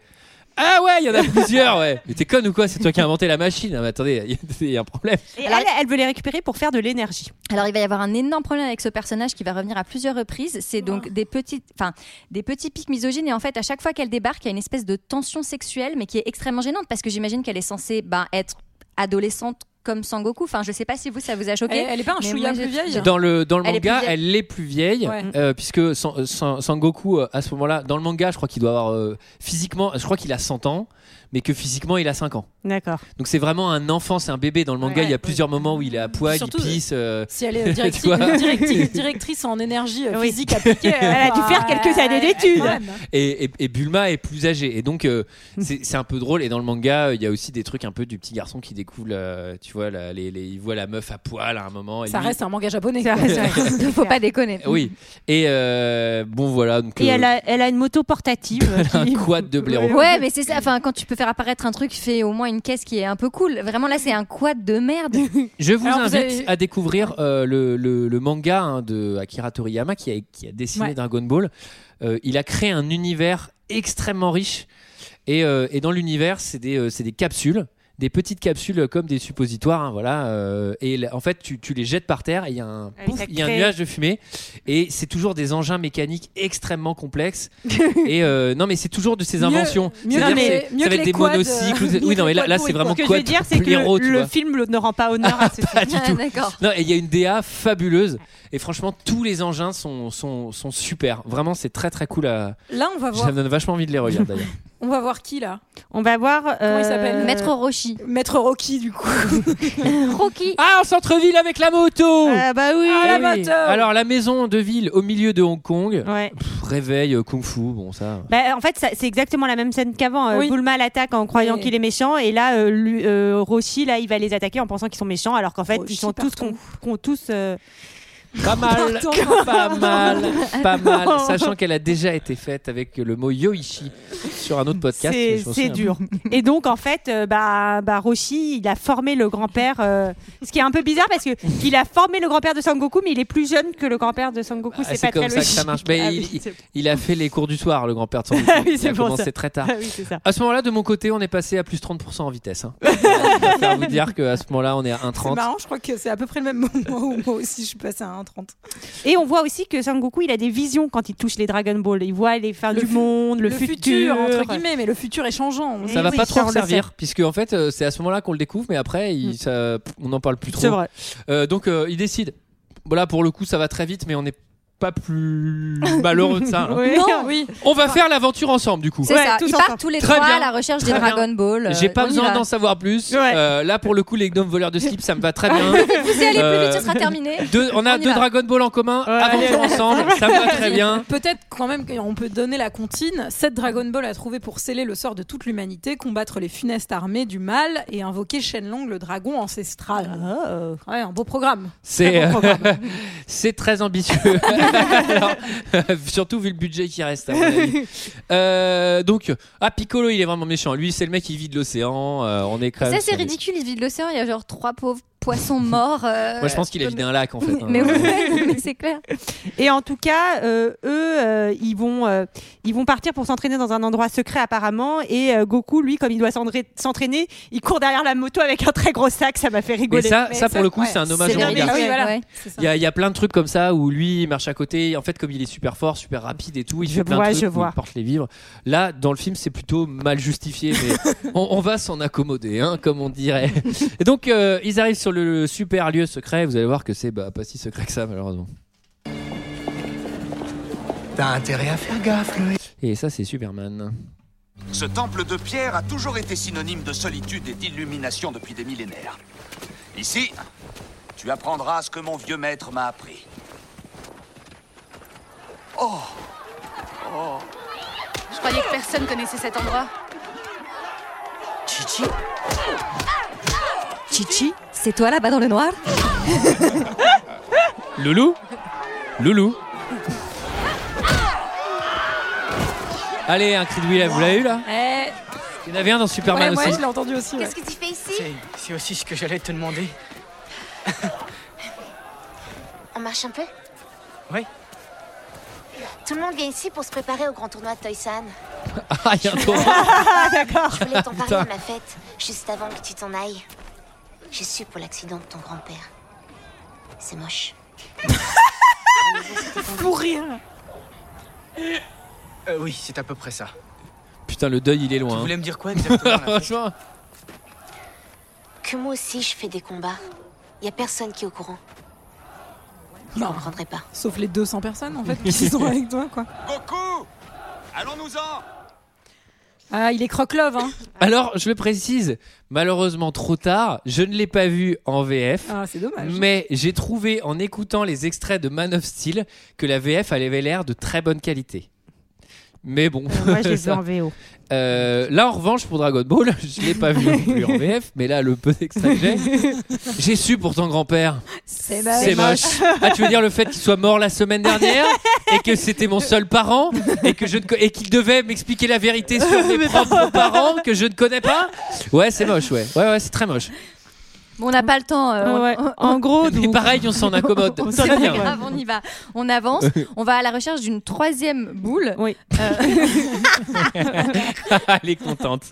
Ah ouais, il y en a plusieurs, ouais. Mais t'es conne ou quoi C'est toi qui as inventé la machine. Ah, mais attendez, il y a- il y, a un problème. Et Alors- elle, elle veut les récupérer pour faire de l'énergie. Alors il va y avoir un énorme problème avec ce personnage qui va revenir à plusieurs reprises. C'est donc des petites, enfin des petits pics misogynes et en fait à chaque fois qu'elle débarque, il y a une espèce de tension sexuelle, mais qui est extrêmement gênante parce que j'imagine qu'elle est censée ben, être adolescente comme Sangoku. Enfin je sais pas si vous ça vous a choqué. Elle, elle est pas un chouïa plus vieille Dans le, dans le Elle est manga, plus vieille. elle est plus vieille, Ouais. euh, puisque San- San- Sangoku, euh, à ce moment-là, dans le manga, je crois qu'il doit avoir euh, physiquement, je crois qu'il a 100 ans, mais que physiquement, il a 5 ans. D'accord. Donc c'est vraiment un enfant, c'est un bébé. Dans le manga, Ouais, il y a ouais. plusieurs moments où il est à poil, Surtout, il pisse. euh, Si elle est (laughs) euh, directrice, en énergie euh, Oui. physique appliquée, (laughs) Elle a dû faire quelques années d'études. et, et- et Bulma est plus âgée. Et donc, euh, (laughs) c'est un peu drôle. Et dans le manga, euh, il y a aussi des trucs un peu du petit garçon qui découvre, euh, tu vois, la- les, les- il voit la meuf à poil à un moment. et Ça lui- reste un manga japonais. Ça reste- ça reste- Faut pas déconner. Oui. Et euh, bon, voilà. Donc, Et euh, elle a, elle a une moto portative. un quad de blaireau. Ouais, mais c'est ça. Enfin, quand tu peux faire apparaître un truc, fais au moins une caisse qui est un peu cool. Vraiment, là, c'est un quad de merde. (laughs) Je vous Alors, vous invite avez- à découvrir euh, le, le- le manga hein, de Akira Toriyama qui a, qui a dessiné Ouais. Dragon Ball. Euh, il a créé un univers extrêmement riche. Et, euh, et dans l'univers, c'est des, c'est des capsules. Des petites capsules comme des suppositoires, hein, voilà. euh, et en fait, tu, tu les jettes par terre et il y a un, Ah pouf, ça il y a un nuage de fumée. Et c'est toujours des engins mécaniques extrêmement complexes. (laughs) et euh, non, mais c'est toujours de ces inventions. mieux mieux ça va être des quads, euh, monocycles. mieux oui, non, mais là, c'est vraiment Ce que je veux dire, c'est que le, film n'aura pas honneur à ce (laughs) Pas film. du tout. D'accord. Non, et il y a une DA fabuleuse. Et franchement, tous les engins sont, sont, sont super. Vraiment, c'est très très cool à. Là, on va Ça voir. me donne vachement envie de les regarder d'ailleurs. (laughs) On va voir qui là On va voir. Comment il s'appelle euh, Maître Roshi. Maître Rocky du coup. (laughs) Rocky. Ah, en centre-ville avec la moto Ah bah oui. Ah, la oui. moto Alors, la maison de ville au milieu de Hong Kong. Ouais. Pff, réveil, euh, kung fu, bon, ça. Bah, en fait, ça- c'est exactement la même scène qu'avant. Euh, Oui. Bulma l'attaque en croyant qu'il est méchant, et là, euh, lui- euh, Roshi, là, il va les attaquer en pensant qu'ils sont méchants, alors qu'en fait, Roshi ils sont tous, partout. con- con- tous. euh, (laughs) Pas mal, pas mal, pas mal. Sachant qu'elle a déjà été faite avec le mot Yoichi sur un autre podcast. c'est c'est dur. et donc, en fait, euh, bah, bah, Roshi, il a formé le grand-père. euh, ce qui est un peu bizarre parce que il a formé le grand-père de Sangoku, mais il est plus jeune que le grand-père de Sangoku. Ah, c'est c'est pas comme très ça que logique. ça marche. Mais Ah il, oui, il- c'est- il a fait les cours du soir, le grand-père de son (laughs) Ah oui, Il c'est a commencé ça. très tard. Ah oui, c'est ça. À ce moment-là, de mon côté, on est passé à plus 30% en vitesse. Hein. (laughs) je vous dire qu'à ce moment-là, on est à C'est 1,30. marrant, je crois que c'est à peu près le même moment où moi aussi je suis passée à 1h30. Et on voit aussi que Sangoku, il a des visions quand il touche les Dragon Ball. Il voit les fins Le du monde, le, futur, entre guillemets, mais le futur est changeant. on Ça va oui, pas trop le servir, puisque en fait, euh, c'est à ce moment-là qu'on le découvre, mais après, il, ça- on n'en parle plus trop. C'est vrai. Euh, donc, euh, il décide. Voilà, pour le coup, ça va très vite, mais on n'est pas plus malheureux de ça. hein. (laughs) Oui. Non, oui. On va faire l'aventure ensemble, du coup. C'est Ouais, ça. tous Ils ensemble. partent tous les Très trois bien. à la recherche des Très bien. Dragon Ball. euh, J'ai pas on y besoin va. d'en savoir plus. Ouais. Euh, là, pour le coup, les gnomes voleurs de slip, ça me va très bien. (laughs) Vous y allez plus Euh, vite, ce sera terminé. Deux- on a On y deux va. Dragon Ball en commun, aventure ensemble, ça me va très bien. Peut-être quand même qu'on peut donner la comptine. Cette Dragon Ball a trouvé pour sceller le sort de toute l'humanité, combattre les funestes armées du mal et invoquer Shenlong, le dragon ancestral. Oh. Ouais, un beau programme. C'est bon euh, (laughs) c'est très ambitieux. Alors, (laughs) surtout vu le budget qui reste. à mon avis. (laughs) Euh, donc, ah Piccolo, il est vraiment méchant. Lui, c'est le mec qui vide l'océan. euh, on est Ça, c'est sur ridicule. Il vide l'océan. Il y a genre trois pauvres poissons morts. euh, Moi, je pense qu'il a vidé un lac en fait. (laughs) hein. Mais, ouais, (laughs) mais c'est clair. Et en tout cas, euh, eux, euh, ils vont, euh, ils vont partir pour s'entraîner dans un endroit secret apparemment. Et euh, Goku, lui, comme il doit s'entra- s'entraîner, il court derrière la moto avec un très gros sac. Ça m'a fait Mais rigoler. ça, Mais ça, ça, pour le coup, ouais, c'est un hommage au manga. Ah oui, voilà. ouais. Il y, a, il y a plein de trucs comme ça où lui il marche à côté. En fait, comme il est super fort, super rapide et tout, il Je fait plein vois, de je trucs où vois. il porte les vivres. Là, dans le film, c'est plutôt mal justifié, mais (laughs) on, on va s'en accommoder, hein, comme on dirait. Et donc, euh, ils arrivent sur le super lieu secret. Vous allez voir que c'est bah, pas si secret que ça, malheureusement. T'as intérêt à faire gaffe, Loïc. Et ça, c'est Superman. Ce temple de pierre a toujours été synonyme de solitude et d'illumination depuis des millénaires. Ici, tu apprendras ce que mon vieux maître m'a appris. Oh Oh Je croyais que personne connaissait cet endroit. Chichi Chichi, c'est toi là-bas dans le noir (laughs) Loulou Loulou Allez, un cri de Willem, vous l'avez eu là Eh, Il y en avait un dans Superman ouais, moi, aussi. je l'ai entendu aussi. ouais. Qu'est-ce que tu fais ici C'est aussi ce que j'allais te demander. (laughs) On marche un peu Oui. Tout le monde vient ici pour se préparer au grand tournoi de Toysan. Ah, il y a un tournoi. D'accord. (laughs) Je voulais t'en parler à ma fête, juste avant que tu t'en ailles. J'ai su pour l'accident de ton grand-père. C'est moche. (laughs) Pour rire. Euh, oui, c'est à peu près ça. Putain, le deuil, il est Tu loin. voulais me dire quoi exactement (laughs) Franchement. Que moi aussi je fais des combats. Y a personne qui est au courant. Je Non. comprendrai pas. Sauf les 200 personnes en fait qui sont (laughs) avec toi quoi. Goku Allons-nous-en Ah, il est croque-love hein. Alors, je le précise, malheureusement trop tard, je ne l'ai pas vu en VF. Ah, c'est dommage. Mais j'ai trouvé en écoutant les extraits de Man of Steel que la VF avait l'air de très bonne qualité. Mais bon, Euh, moi, je l'ai (laughs) vu en VO. Euh, là en revanche pour Dragon Ball, (laughs) je l'ai pas vu non plus en VF, mais là le peu d'extraits que j'ai, (laughs) j'ai su pour ton grand-père. C'est moche. Ah, tu veux dire le fait qu'il soit mort la semaine dernière et que c'était mon seul parent et que je ne et qu'il devait m'expliquer la vérité sur mes (laughs) propres parents que je ne connais pas? Ouais, c'est moche, ouais. Ouais, ouais, c'est très moche. Bon, on n'a pas le temps. euh, Ah on- ouais. on- En gros, Mais pareil, on s'en (laughs) accommode. On C'est bien. grave, on y va. On avance. (laughs) On va à la recherche d'une troisième boule. Oui. (laughs) elle est contente.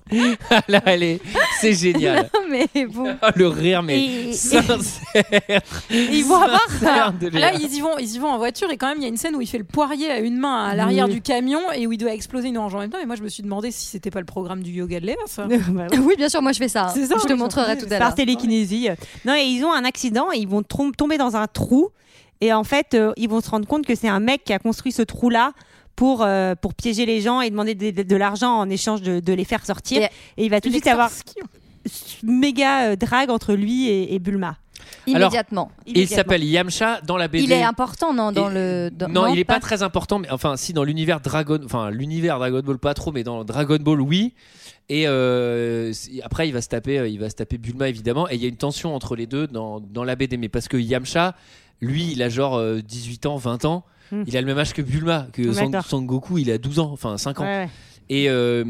Là, elle est. C'est génial. mais bon. Oh, le rire, mais Et- sincère. ils vont avoir de Là, ils y vont, ils y vont en voiture et quand même, il y a une scène où il fait le poirier à une main à l'arrière Oui. du camion et où il doit exploser une orange en même temps. Et moi, je me suis demandé si c'était pas le programme du yoga de Léa, ça. Bah. Oui, bien sûr, moi je fais ça. C'est ça, je te montrerai tout à l'heure. par télékinésie. Non, et ils ont un accident, et ils vont tomber dans un trou. Et en fait, euh, ils vont se rendre compte que c'est un mec qui a construit ce trou-là pour, euh, pour piéger les gens et demander de, de- de l'argent en échange de, de les faire sortir. Et- Et, il va tout de suite avoir méga euh, drague entre lui et, et Bulma. Immédiatement. Il s'appelle Yamcha dans la BD. Il est important, non, dans Et- le. dans- Non, il est pas, très important, mais enfin, si dans l'univers Dragon, enfin l'univers Dragon Ball pas trop, mais dans Dragon Ball oui. Et euh, après, il va se taper, euh, il va se taper Bulma évidemment, et il y a une tension entre les deux dans, dans la BD, mais parce que Yamcha, lui, il a genre euh, 18 ans, 20 ans, Hmm. il a le même âge que Bulma, que Son, Goku, il a 12 ans, enfin 5 ans. Ouais, ouais. Et, euh,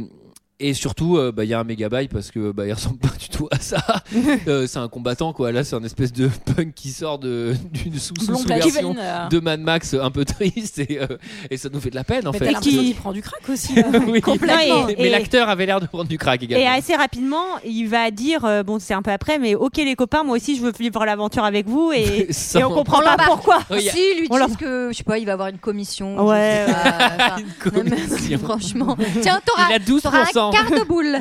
Et surtout, euh, bah, il y a un mégabyte parce que bah, il ressemble pas du tout à ça. (laughs) Euh, c'est un combattant quoi. Là, c'est un espèce de (laughs) punk qui sort de d'une sous Blond version platine, euh. de Mad Max un peu triste et, euh, et ça nous fait de la peine en Mais fait. l'impression qu'il prend du crack aussi. là. (laughs) Oui. Complètement. Mais Et- l'acteur avait l'air de prendre du crack également. Et assez rapidement, il va dire, euh, bon, c'est un peu après, mais ok les copains, moi aussi je veux vivre l'aventure avec vous et, et on comprend On pas pourquoi. Oui, a- Si, lui On disent que, je sais pas, il va avoir une commission. Ouais. je sais pas, enfin, Une non, mais commission. franchement. Tiens, t'auras Il a 12%. Un quart de boule.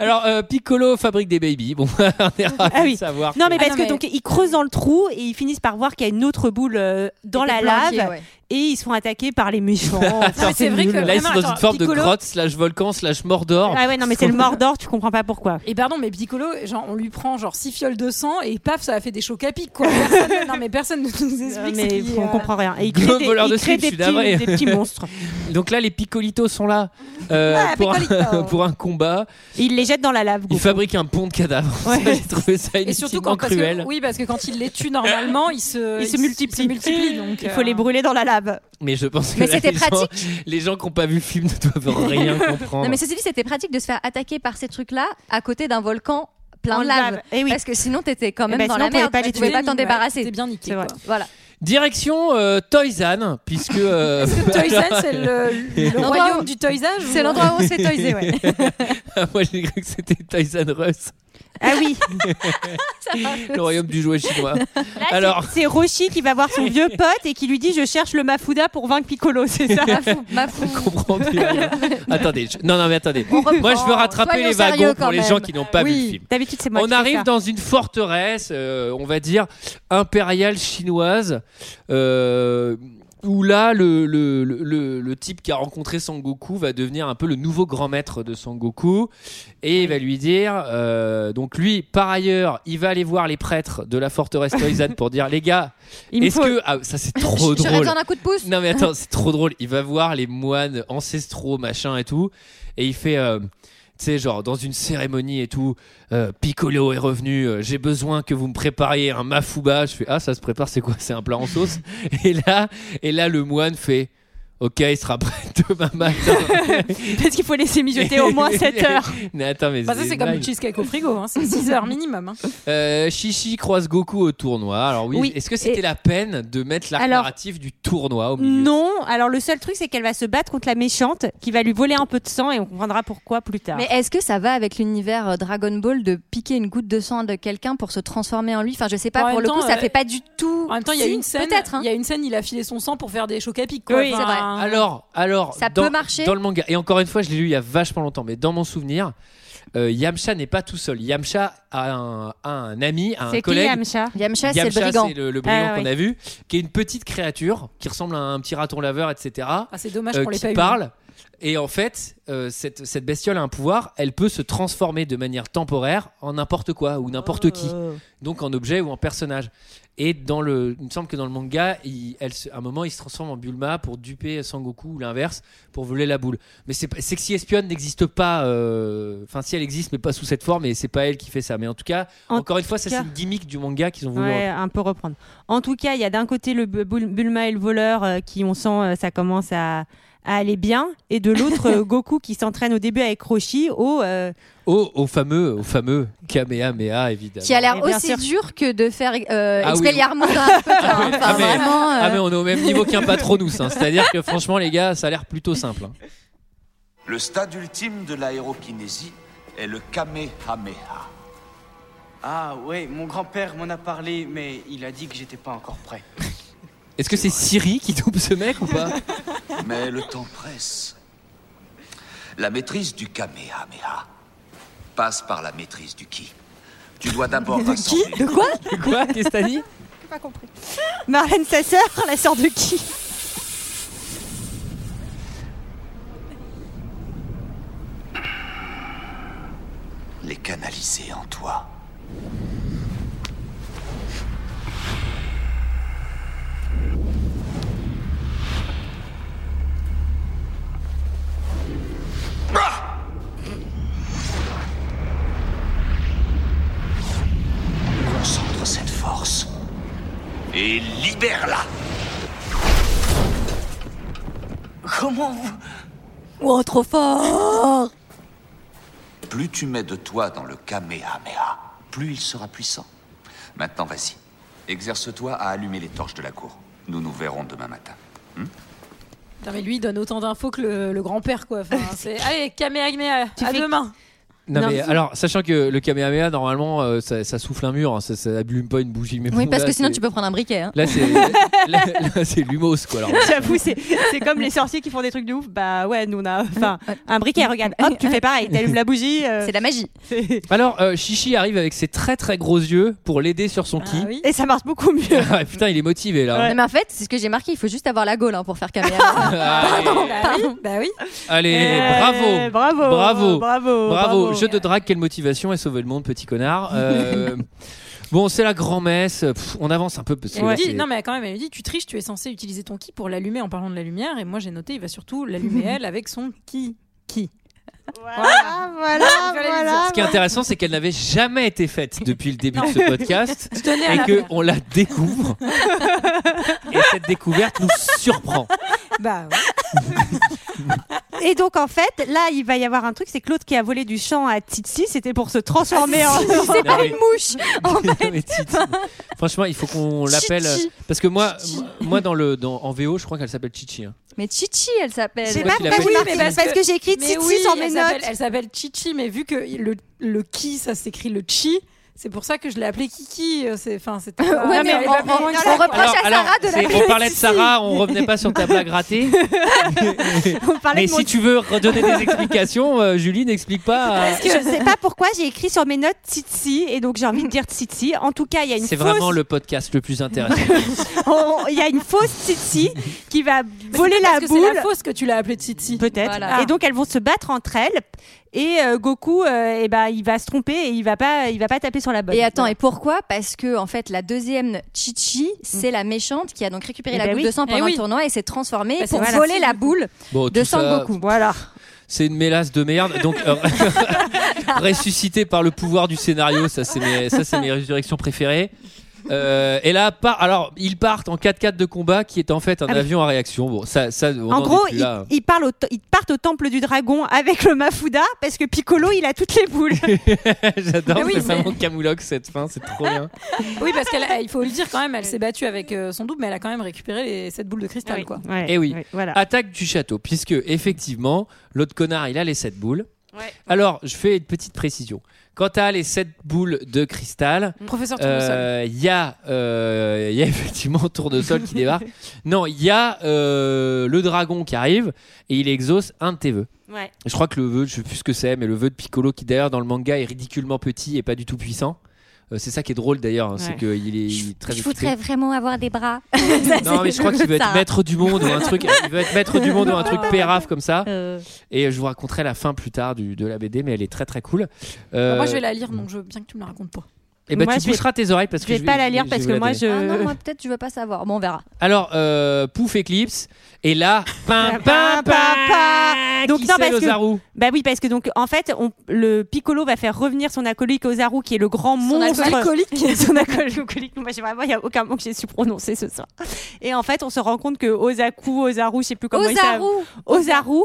(laughs) Alors euh, Piccolo fabrique des babies. Bon, (laughs) on est ravis Ah oui. de savoir. Non que- mais parce non, que mais- donc ils creusent dans le trou et ils finissent par voir qu'il y a une autre boule euh, dans la lave ouais. Et ils sont attaqués par les méchants. (laughs) C'est vrai que là ils sont dans une forme de grotte slash volcan slash Mordor. Ah ouais non mais c'est le Mordor, tu comprends pas pourquoi. Et pardon, mais Piccolo, genre, on lui prend genre 6 fioles de sang et paf, ça a fait des chocs à pic, quoi. Personne, non, mais personne ne nous explique ce mais qui, on euh, comprend rien. Et Gros créent des, créent slip, des petits, des petits (laughs) monstres. Donc là les Piccolitos sont là euh, Ah, pour, un, Piccolitos. (laughs) pour un combat. Et ils les jettent dans la lave. Ils Goku. fabriquent un pont de cadavres. Ouais. Trouvé ça Et surtout inutilement quand parce que, cruel. oui parce que quand il les tue normalement ils se Ils se multiplient. multiplient, donc Il faut euh, les brûler dans la lave. Mais je pense que Mais là, c'était les gens- pratique. les gens qui n'ont pas vu le film ne doivent (laughs) rien comprendre. Non, mais ceci dit, c'était pratique de se faire attaquer par ces trucs-là à côté d'un volcan plein En de lave. lave. Eh oui. Parce que sinon, t'étais quand Eh même ben, dans sinon, la merde. pas tu pouvais pas t'en débarrasser. c'est bien niqué quoi. Voilà. Direction euh, Toysan, puisque. euh, (laughs) (laughs) Toysan c'est le, royaume où- du toysage C'est l'endroit où on se fait ouais. Moi j'ai cru que c'était Toysan Russ, Ah oui. (laughs) le royaume du jouet chinois. Là, Alors- c'est Roshi qui va voir son vieux pote et qui lui dit je cherche le Mafuda pour vaincre Piccolo, c'est ça. (laughs) Ma fou, ma fou. Je comprends attendez, je- non, non, mais attendez. Moi je veux rattraper Soyons les wagons pour quand les même. gens qui n'ont pas vu le film. D'habitude c'est moi On qui fais arrive ça. dans une forteresse, euh, on va dire, impériale chinoise. euh, où là, le, le, le, le- type qui a rencontré Sangoku va devenir un peu le nouveau grand maître de Sangoku. Et il va lui dire, euh, donc lui, par ailleurs, il va aller voir les prêtres de la forteresse Toizan pour dire, les gars, (laughs) est-ce faut- que... Ah, ça c'est trop (laughs) J'aurais drôle. besoin d'un coup de pouce. Non mais attends, c'est trop drôle. Il va voir les moines ancestraux, machin et tout, et il fait, euh, tu sais, genre dans une cérémonie et tout, euh, Piccolo est revenu. euh, J'ai besoin que vous me prépariez un mafuba. Je fais ah ça se prépare, c'est quoi? C'est un plat en sauce? (laughs) et là, et là le moine fait. Ok, il sera prêt (laughs) demain matin. (laughs) Parce qu'il faut laisser mijoter au moins 7 (laughs) heures. mais attends, mais Bah, ça c'est comme le blague. cheesecake au frigo, hein. c'est 6 heures minimum. hein. Euh, Chichi croise Goku au tournoi. Alors oui, Oui. est-ce que c'était Et- la peine de mettre l'arc Alors- narratif du tournoi au milieu? Non, alors le seul truc c'est qu'elle va se battre contre la méchante qui va lui voler un peu de sang et on comprendra pourquoi plus tard. Mais est-ce que ça va avec l'univers euh, Dragon Ball de piquer une goutte de sang de quelqu'un pour se transformer en lui? Enfin, je sais pas, En pour même le coup, temps, ça euh, fait pas du tout. En même temps, il y a Si, une scène, Peut-être. hein. il y a une scène, il a filé son sang pour faire des chocs à pic. Quoi. Oui, c'est vrai. Alors, alors, Ça dans, peut marcher. dans le manga. Et encore une fois, je l'ai lu il y a vachement longtemps, mais dans mon souvenir, euh, Yamcha n'est pas tout seul. Yamcha a un, a un ami, a un C'est qui collègue. Yamcha? Yamcha, c'est le brigand. c'est le, le brigand Ah, qu'on oui. a vu, qui est une petite créature qui ressemble à un petit raton laveur, etc. Ah, c'est dommage euh, qu'on l'ait qui pas eu. parle. Et en fait, euh, cette, cette bestiole a un pouvoir. Elle peut se transformer de manière temporaire en n'importe quoi ou n'importe qui. Oh. Donc en objet ou en personnage. Et dans le, il me semble que dans le manga, il, elle, à un moment, il se transforme en Bulma pour duper Sangoku ou l'inverse pour voler la boule. Mais c'est Sexy Espionne n'existe pas. euh, Enfin, si elle existe, mais pas sous cette forme. Et c'est pas elle qui fait ça. Mais en tout cas, En encore une fois, ça c'est une gimmick du manga qu'ils ont voulu. Ouais, un peu reprendre. En tout cas, il y a d'un côté le Bu- Bul- Bulma et le voleur euh, qui, on sent, euh, ça commence à, à aller bien, et de l'autre, (laughs) euh, Goku qui s'entraîne au début avec Roshi au. euh, Au, au fameux, au fameux Kamehameha, évidemment. Qui a l'air aussi sûr. dur que de faire euh, Ah oui. Expelliarmus dans un peu. Enfin, Ah, mais- vraiment, euh, Ah mais on est au même niveau qu'un patronus, hein. c'est-à-dire que franchement les gars, ça a l'air plutôt simple. hein. Le stade ultime de l'aérokinésie est le Kamehameha. Ah ouais, mon grand-père m'en a parlé, mais il a dit que j'étais pas encore prêt. Est-ce que c'est Siri qui double ce mec ou pas? Mais le temps presse. La maîtrise du Kamehameha passe par la maîtrise du Ki. Tu dois d'abord (laughs) rassembler... De quoi Quoi (laughs) Qu'est-ce que t'as dit pas compris. Marlène, sa sœur, la sœur de qui les canaliser en toi. Oh, trop fort Plus tu mets de toi dans le Kamehameha, plus il sera puissant. Maintenant, vas-y. Exerce-toi à allumer les torches de la cour. Nous nous verrons demain matin. Putain, mais lui, il donne autant d'infos que le, le grand-père, quoi. Enfin, (laughs) c'est... Allez, Kamehameha, à demain Non, Non, mais mais- alors, sachant que le Kamehameha, normalement, euh, ça, ça souffle un mur, hein, ça, ça allume pas une bougie. Mais Oui, bon, parce là, que sinon tu peux prendre un briquet. hein. Là, c'est (laughs) là, là, c'est lumos, quoi. Alors. J'avoue, c'est c'est comme les sorciers qui font des trucs de ouf. Bah ouais, nous on a enfin un briquet. Regarde, hop, tu fais pareil. T'allumes la bougie. euh, C'est la magie. Alors, euh, Chichi arrive avec ses très très gros yeux pour l'aider sur son ki. Et ça marche beaucoup mieux. (laughs) Ah, putain, il est motivé là. Non, mais en fait, c'est ce que j'ai marqué. Il faut juste avoir la gaule hein, pour faire caméra. Allez. (laughs) Bah oui, bah oui. Allez, bravo, bravo, bravo, bravo, bravo. Jeu de drague, quelle motivation et sauver le monde, petit connard. (laughs) Euh, bon, c'est la grand-messe. Pff, On avance un peu parce que Elle là, me dit- c'est- non mais quand même, elle lui dit tu triches, tu es censé utiliser ton ki pour l'allumer en parlant de la lumière et moi j'ai noté il va surtout l'allumer (laughs) elle avec son ki ki. Voilà, voilà, voilà. Ce qui est intéressant, c'est qu'elle n'avait jamais été faite depuis le début de ce (laughs) podcast Je tenais à et la que faire. on la découvre. et cette découverte nous surprend. Bah (laughs) Et donc en fait, là, il va y avoir un truc, c'est l'autre qui a volé du champ à Titsi, c'était pour se transformer en. C'est Non, (laughs) pas une mouche. En (laughs) fait. Titi, Franchement, il faut qu'on l'appelle Chichi. parce que moi, moi dans le dans, en VO, je crois qu'elle s'appelle Chichi. hein. Mais Chichi, elle s'appelle. C'est pas mais parce, que, j'ai écrit oui, sur mes elle notes. s'appelle- Elle s'appelle Chichi, mais vu que le, le ki, ça s'écrit le chi, c'est pour ça que je l'ai appelé Kiki. euh, C'est, enfin, c'était. pas- (laughs) Ouais, Non, mais elle on- reproche à Sarah de l'appeler on parlait de. Sarah, on revenait pas sur ta blague ratée. parlait (laughs) Mais de mon- si tu veux redonner des explications, euh, Julie n'explique pas. euh, Parce que je sais pas pourquoi j'ai écrit sur mes notes Titsi et donc j'ai envie de dire Titsi. En tout cas, il y a une C'est fausse vraiment le podcast le plus intéressant. (laughs) Il y a une fausse Titsi qui va voler la que boule. C'est la fausse que tu l'as appelée Titi. Peut-être. Voilà. Et donc elles vont se battre entre elles. Et euh, Goku, euh, eh ben, il va se tromper et il va pas, il va pas taper sur la bonne. Et attends, et pourquoi? Parce que en fait, la deuxième Chichi, c'est la méchante qui a donc récupéré Eh la ben boule oui. de sang Eh pendant oui. le tournoi et s'est transformée Bah, c'est pour voilà. voler la boule Bon, de sang ça, Goku. Voilà. C'est une mélasse de merde. Donc, euh, (laughs) ressuscité par le pouvoir du scénario, ça c'est mes, ça, c'est mes résurrections préférées. Euh, et là, par, alors ils partent en 4x4 de combat qui est en fait un Ah oui. avion à réaction. Bon, ça, ça on En en gros, ils, là. ils parlent au t- ils partent au temple du dragon avec le Mafuda parce que Piccolo, il a toutes les boules. (laughs) J'adore, Mais oui, c'est mais- vraiment camoulox cette fin, c'est trop bien. (laughs) Oui, parce qu'il faut le dire quand même, elle s'est battue avec euh, son double, mais elle a quand même récupéré les, cette boule de cristal, quoi. Et oui, voilà. attaque du château, puisque effectivement, l'autre connard, il a les 7 boules. Alors, je fais une petite précision. Quand tu as les 7 boules de cristal, Professeur Tournesol. euh, il y, a, euh, il y a (laughs) effectivement Tournesol qui débarque. Non, il y a euh, le dragon qui arrive et il exauce un de tes vœux. Ouais. Je crois que le vœu, je sais plus ce que c'est, mais le vœu de Piccolo qui d'ailleurs dans le manga est ridiculement petit et pas du tout puissant. Euh, c'est ça qui est drôle d'ailleurs, hein, c'est qu'il est, il est très Je voudrais vraiment avoir des bras. (laughs) Non, mais je crois qu'il veut être Ça. maître du monde ou un truc. Il veut être maître du monde ou un truc (laughs) pérave comme ça. Euh. Et je vous raconterai la fin plus tard du, de la BD, mais elle est très très cool. Euh, Bah, moi, je vais la lire, donc je veux bien que tu me la racontes pas. Et bah, Moi, tu je pousseras tes oreilles parce je que vais pas la lire je parce que moi, donner. Ah je. non, moi peut-être je veux pas savoir. Bon, on verra. Alors, euh, Pouf Eclipse. Et là, pim, pim, Pa, pa, pa. Donc Qui non parce l'Ozaru que bah oui parce que donc en fait on, le Piccolo va faire revenir son acolyte Ozaru qui est le grand monstre alcoolique. (laughs) son alcoolique moi j'ai vraiment il y a aucun mot que j'ai su prononcer ce soir et en fait on se rend compte que Ozaku Ozaru je sais plus comment il s'appelle Ozaru. Ozaru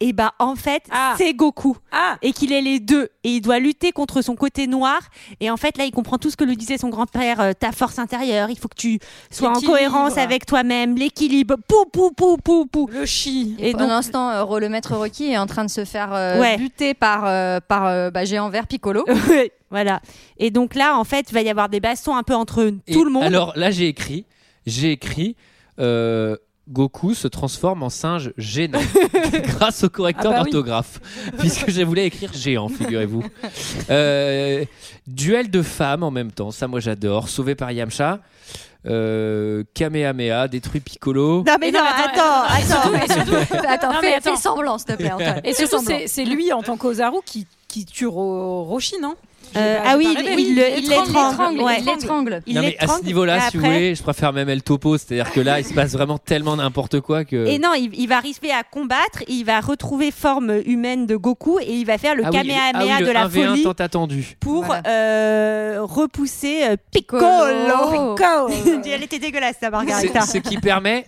et bah en fait Ah. c'est Goku Ah. et qu'il est les deux et il doit lutter contre son côté noir et en fait là il comprend tout ce que lui disait son grand-père euh, ta force intérieure il faut que tu sois en cohérence avec toi-même l'équilibre pou pou pou pou pou Le chi. Et, Et pendant donc- ce temps, euh, le maître Rocky est en train de se faire euh, Ouais. buter par, euh, par euh, bah, géant vert Piccolo. (laughs) Voilà. Et donc là, en fait, il va y avoir des bastons un peu entre Et tout le monde. Alors là, j'ai écrit, j'ai écrit. euh, Goku se transforme en singe gênant (laughs) grâce au correcteur Ah bah oui. d'orthographe, puisque je voulais écrire géant, figurez-vous. (laughs) Euh, duel de femmes en même temps, ça moi j'adore. Sauvé par Yamcha, euh, Kamehameha, détruit Piccolo. non, mais non, non, mais attends, attends, attends. et surtout- (laughs) attends, Non, mais fais, attends. fais semblant, s'il te plaît, Antoine. Et surtout, c'est lui en tant qu'Ozaru qui, qui tue Ro- Roshi, non? Euh, ah oui, il, l'étrangle. Ouais. il l'étrangle. Non mais à ce niveau-là, si vous voulez, je préfère même El Topo, c'est-à-dire que là, il se passe vraiment tellement n'importe quoi que. Et non, il, il va arriver à combattre, il va retrouver forme humaine de Goku et il va faire le Ah oui, Kamehameha ah oui, de la 1v1 folie tant attendu. pour Voilà. euh, repousser euh, Piccolo. Piccolo. Piccolo. (laughs) Elle était dégueulasse, ta C'est- Margarita. Ce qui permet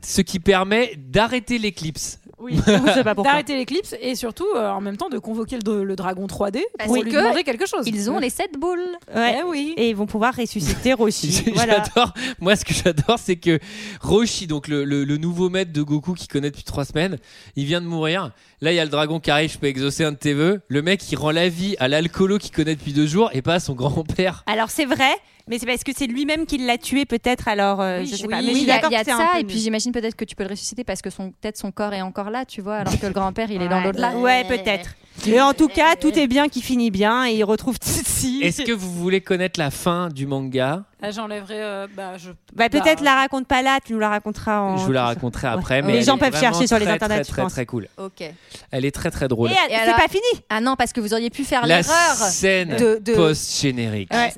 ce qui permet d'arrêter l'éclipse. Oui, (laughs) d'arrêter l'éclipse et surtout euh, en même temps de convoquer le, le dragon 3D Parce pour lui que demander quelque chose. Ils ont les 7 boules. Ouais. Eh oui. Et ils vont pouvoir ressusciter (laughs) Roshi. voilà. J'adore. Moi, ce que j'adore, c'est que Roshi, donc le, le- le nouveau maître de Goku qu'il connaît depuis trois semaines, il vient de mourir. Là, il y a le dragon qui arrive. Je peux exaucer un de tes vœux. Le mec, il rend la vie à l'alcoolo qu'il connaît depuis deux jours et pas à son grand-père. Alors c'est vrai, mais c'est parce que c'est lui-même qui l'a tué peut-être. Alors euh, je sais pas. Mais Oui, il y a, y de ça, et puis j'imagine peut-être que tu peux le ressusciter parce que son, peut-être son corps est encore là, tu vois, alors que le (laughs) grand-père il est dans l'au-delà. Ouais, peut-être. Mais en tout cas, tout (laughs) est bien qui finit bien et il retrouve Tsutsi. Est-ce que vous voulez connaître la fin du manga? Là, j'enlèverais. euh, bah, je... Bah, peut-être la raconte pas là, tu nous la raconteras en. Je vous la raconterai après. Ouais. Mais Les gens peuvent chercher sur les très, internets, Très, je très, pense. très cool. Ok. Elle est très, très drôle. Et, Et c'est alors- pas fini. Ah non, parce que vous auriez pu faire La l'erreur scène de, de- post-générique. Ouais.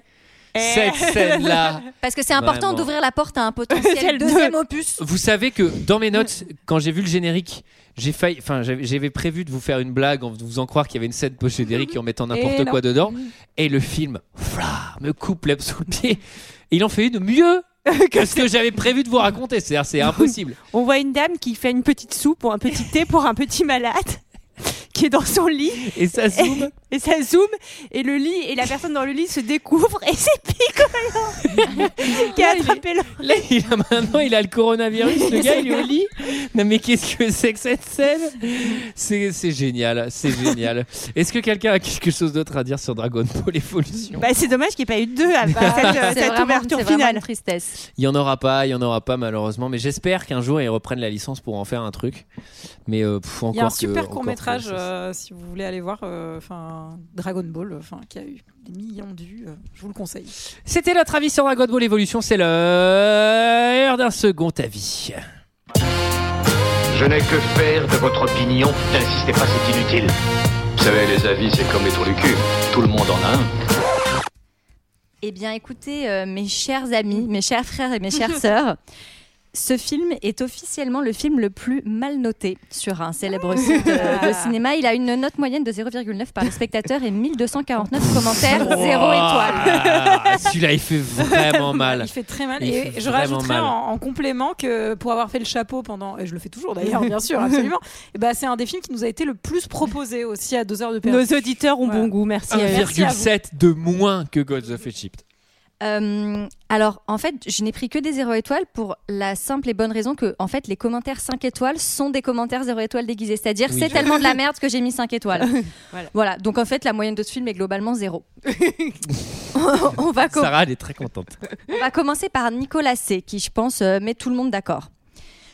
Cette scène-là. Parce que c'est important Vraiment. d'ouvrir la porte à un (laughs) potentiel deuxième opus. Vous savez que dans mes notes, quand j'ai vu le générique, j'ai failli, enfin, j'avais j'avais prévu de vous faire une blague en vous faisant croire qu'il y avait une scène post-générique en mettant n'importe Et quoi dedans. Et le film, fla, me coupe l'herbe sous le pied. Et il en fait une mieux (laughs) que ce que j'avais prévu de vous raconter. C'est-à-dire, c'est impossible. On voit une dame qui fait une petite soupe ou un petit thé pour un petit malade qui est dans son lit. Et ça zoome. Et, ça zoome et le lit et la personne dans le lit se découvre et c'est Piccolo qui a attrapé le. Là, il a maintenant, il a le coronavirus. Le gars, il est au lit. Non, mais qu'est-ce que c'est que cette scène? C'est c'est génial. C'est génial. Est-ce que quelqu'un a quelque chose d'autre à dire sur Dragon Ball Evolution? Bah, c'est dommage qu'il n'y ait pas eu deux à cette, (laughs) c'est cette vraiment- ouverture finale. une tristesse. Il y en aura pas, il y en aura pas malheureusement, mais j'espère qu'un jour ils reprennent la licence pour en faire un truc. Mais euh, pff, encore Il y a un super encore ça- si vous voulez aller voir, euh, enfin Dragon Ball, enfin qui a eu des millions de vues. euh, je vous le conseille. C'était notre avis sur Dragon Ball Evolution, c'est l'heure d'un second avis. Je n'ai que faire de votre opinion. N'insistez pas, c'est inutile. Vous savez, les avis, c'est comme les trous du cul. Tout le monde en a un. Eh bien, écoutez, euh, mes chers amis, mes chers frères et mes chères sœurs, (laughs) ce film est officiellement le film le plus mal noté sur un célèbre site euh, de cinéma. Il a une note moyenne de 0,9 par les spectateurs et 1249 commentaires, 0 étoile. Ah, Celui-là, il fait vraiment mal. Il fait très mal. Il et je rajouterais en, en complément que pour avoir fait le chapeau pendant, et je le fais toujours d'ailleurs, bien sûr, absolument. (laughs) Et bah, c'est un des films qui nous a été le plus proposé aussi à deux heures de perdu. Nos auditeurs ont bon goût, merci. Merci à vous. 1,7 de moins que Gods of Egypt. Euh, alors, en fait, je n'ai pris que des 0 étoiles pour la simple et bonne raison que, en fait, les commentaires 5 étoiles sont des commentaires 0 étoiles déguisés. C'est-à-dire, Oui. c'est tellement de la (laughs) merde que j'ai mis 5 étoiles. Voilà. voilà. Donc, en fait, la moyenne de ce film est globalement 0. (laughs) on, va Sarah, elle est très contente. on va commencer par Nicolas C, qui, je pense, euh, met tout le monde d'accord.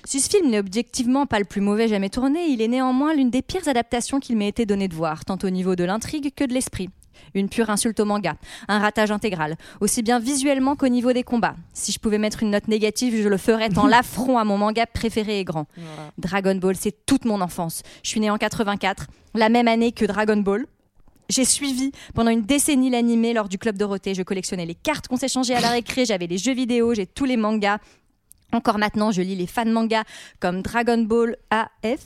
Si ce film n'est objectivement pas le plus mauvais jamais tourné, il est néanmoins l'une des pires adaptations qu'il m'ait été donné de voir, tant au niveau de l'intrigue que de l'esprit. Une pure insulte au manga, un ratage intégral, aussi bien visuellement qu'au niveau des combats. Si je pouvais mettre une note négative, je le ferais tant (laughs) l'affront à mon manga préféré est grand. Dragon Ball, c'est toute mon enfance. Je suis née en 84, la même année que Dragon Ball. J'ai suivi pendant une décennie l'animé lors du club Dorothée. Je collectionnais les cartes qu'on s'échangeait à la récré, j'avais les jeux vidéo, j'ai tous les mangas. Encore maintenant, je lis les fan mangas comme Dragon Ball AF.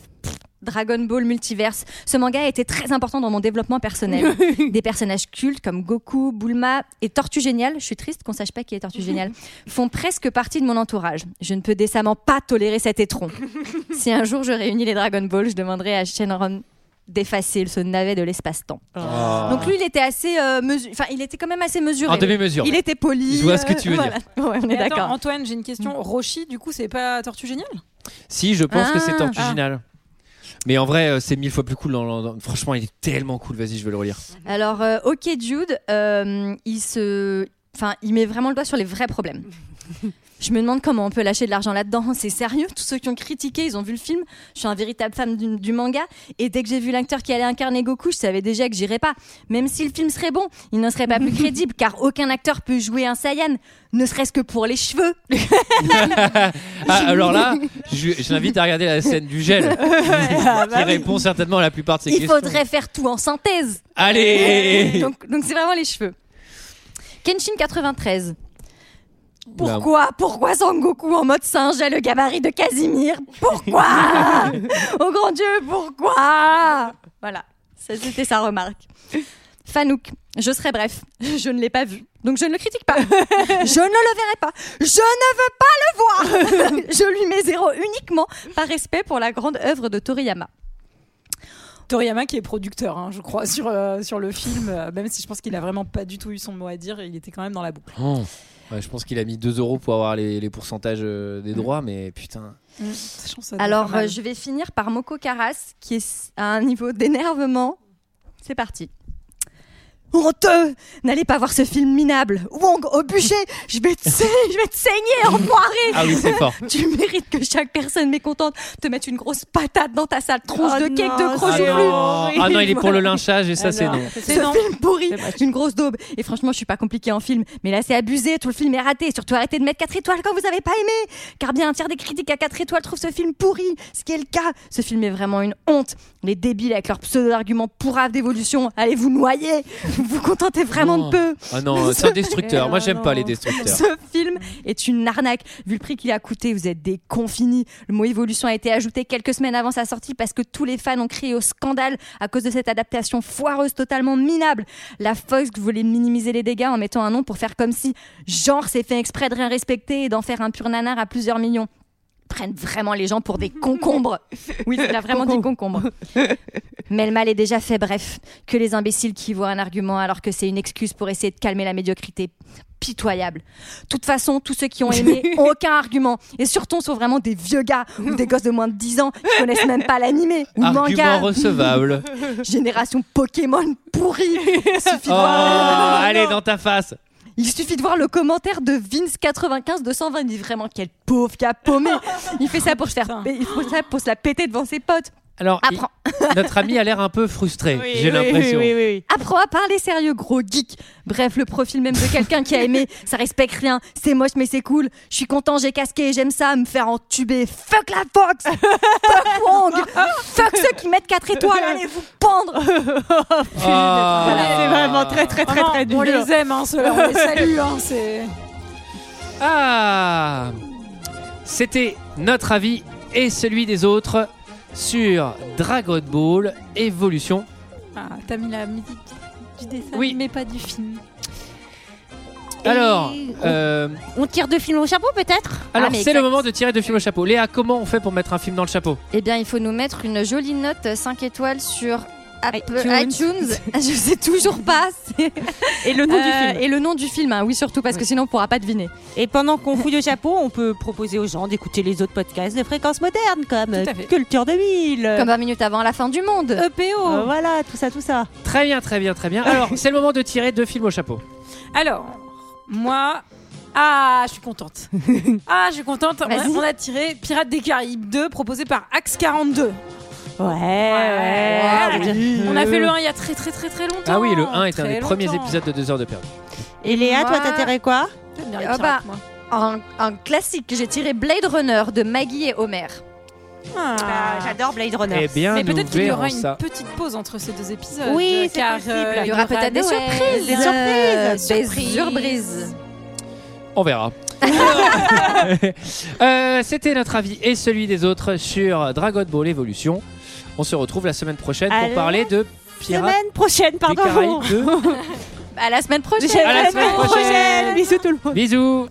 Dragon Ball Multiverse. Ce manga a été très important dans mon développement personnel. (laughs) Des personnages cultes comme Goku, Bulma et Tortue Géniale, je suis triste qu'on sache pas qui est Tortue Géniale, (laughs) font presque partie de mon entourage. Je ne peux décemment pas tolérer cet étron. (laughs) si un jour je réunis les Dragon Ball, je demanderai à Shenron d'effacer ce navet de l'espace-temps. Oh. Donc lui, il était assez euh, mesu- enfin, il était quand même assez mesuré. En demi-mesure, Il était poli. Je vois ce que tu veux voilà. Ouais, on est d'accord. Antoine, j'ai une question. Roshi, du coup, c'est pas Tortue Géniale? Si, je pense que c'est Ah. Tortue Ah. Géniale. Mais en vrai, euh, c'est mille fois plus cool. dans- dans- dans- Franchement, il est tellement cool. Vas-y, je vais le relire. Alors, euh, ok Jude, euh, il se, enfin, il met vraiment le doigt sur les vrais problèmes. (laughs) Je me demande comment on peut lâcher de l'argent là-dedans. (laughs) C'est sérieux Tous ceux qui ont critiqué, ils ont vu le film. Je suis un véritable fan du, du manga. Et dès que j'ai vu l'acteur qui allait incarner Goku, je savais déjà que j'irais pas. Même si le film serait bon, il ne serait pas plus (laughs) crédible, car aucun acteur peut jouer un Saiyan, ne serait-ce que pour les cheveux. (laughs) Ah, alors là, je, je l'invite à regarder la scène du gel, Ah, bah qui répond certainement à la plupart de ces Il questions. faudrait faire tout en synthèse. Allez Donc donc c'est vraiment les cheveux. Kenshin 93. Pourquoi Pourquoi Sangoku en mode singe a le gabarit de Casimir? Pourquoi? (laughs) Oh grand Dieu, pourquoi? Voilà, c'était sa remarque. Fanouk, je serai bref, je ne l'ai pas vu, donc je ne le critique pas. (laughs) je ne le verrai pas. Je ne veux pas le voir. (laughs) je lui mets zéro uniquement par respect pour la grande œuvre de Toriyama. Toriyama qui est producteur, hein, je crois, sur, euh, sur le film, euh, même si je pense qu'il a vraiment pas du tout eu son mot à dire, il était quand même dans la boucle. Oh. Ouais, je pense qu'il a mis 2 euros pour avoir les, les pourcentages euh, des droits, mais putain. Mm. Alors, euh, je vais finir par Moko Karas, qui est à un niveau d'énervement. C'est parti. Honteux N'allez pas voir ce film minable. Wong, au bûcher, je vais te, sa- je vais te saigner, enfoiré Ah oui, c'est fort. Tu mérites que chaque personne mécontente te mette une grosse patate dans ta sale tronche Oh de cake non, de Ah crochet non. Ah non, il est pour le lynchage et ça, Ah c'est non. non. ce C'est non. film pourri, une grosse daube. Et franchement, je suis pas compliquée en film, mais là c'est abusé, tout le film est raté. Surtout arrêtez de mettre 4 étoiles quand vous avez pas aimé, car bien un tiers des critiques à 4 étoiles trouvent ce film pourri, ce qui est le cas. Ce film est vraiment une honte. Les débiles avec leurs pseudo-arguments pourraves d'évolution, allez vous noyer. Vous (laughs) vous contentez vraiment Non. de peu. Ah non, c'est un destructeur. Moi, j'aime pas les (laughs) destructeurs. Ce film est une arnaque. Vu le prix qu'il a coûté, vous êtes des confinis. Le mot évolution a été ajouté quelques semaines avant sa sortie parce que tous les fans ont crié au scandale à cause de cette adaptation foireuse, totalement minable. La Fox voulait minimiser les dégâts en mettant un nom pour faire comme si genre s'est fait exprès de rien respecter et d'en faire un pur nanar à plusieurs millions. Prennent vraiment les gens pour des concombres. (laughs) Oui, il a vraiment dit concombre. Mais le mal est déjà fait, bref. Que les imbéciles qui voient un argument alors que c'est une excuse pour essayer de calmer la médiocrité. Pitoyable. De toute façon, tous ceux qui ont aimé ont (laughs) aucun argument. Et surtout, sont vraiment des vieux gars ou des gosses de moins de 10 ans qui connaissent même pas l'animé ou le Argument manga. recevable. (laughs) Génération Pokémon pourrie. Suffit de Oh, voir- allez, dans ta face. Il suffit de voir le commentaire de Vince95 220. Il dit vraiment quel pauvre qui a paumé. Il fait ça pour se faire, il fait ça pour se la péter devant ses potes. Alors, Apprends. il- (laughs) notre ami a l'air un peu frustré, j'ai l'impression. Apprends à parler sérieux, gros geek. Bref, le profil même de quelqu'un qui a aimé, (laughs) ça respecte rien. C'est moche, mais c'est cool. Je suis content, j'ai casqué, j'aime ça, me faire entuber. Fuck la Fox (laughs) Fuck Wong Fuck ceux qui mettent 4 étoiles, allez vous pendre Ah. C'est vraiment très très très très dur. On les aime, hein, ceux-là, on les salue. Hein, c'est... Ah C'était notre avis et celui des autres sur Dragon Ball Evolution. Ah, t'as mis la musique du dessin, Oui. mais pas du film. Alors, euh, On tire deux films au chapeau peut-être? Alors mais c'est le moment de tirer deux films au chapeau. Léa, comment on fait pour mettre un film dans le chapeau? Eh bien, il faut nous mettre une jolie note 5 étoiles sur Apple iTunes. iTunes. (laughs) Je sais toujours pas. Et le nom du Euh, film. Et le nom du film, hein, oui, surtout, parce que sinon on pourra pas deviner. Et pendant qu'on fouille au chapeau, on peut proposer aux gens d'écouter les autres podcasts de fréquences modernes comme. Culture 2000. Comme 20 minutes avant la fin du monde. EPO. Euh, voilà, tout ça, tout ça. Très bien, très bien, très bien. Alors, (laughs) c'est le moment de tirer deux films au chapeau. Alors, moi. Ah, je suis contente. (laughs) ah, je suis contente. On a, Vas-y. on a tiré Pirates des Caraïbes 2, proposé par Axe 42. Ouais, ouais. On a fait le 1 il y a très très très très longtemps. Ah oui, le 1 est un des premiers épisodes de 2 heures de perdu. Et Léa, toi, t'as tiré quoi Ah bah, moi. Un, un classique, j'ai tiré Blade Runner de Maggie et Homer. Ah. J'adore Blade Runner. Eh bien, Mais peut-être qu'il y aura une ça. petite pause entre ces deux épisodes. Oui, c'est car euh, Il y aura peut-être des surprises. Des surprises. Des Surprises. surprises. On verra. (laughs) Euh, C'était notre avis et celui des autres sur Dragon Ball Evolution. On se retrouve la semaine prochaine À pour parler de Pirates Semaine prochaine, des pardon. Caraïbes 2. À la semaine prochaine. À la semaine prochaine. Bisous tout le monde. Bisous.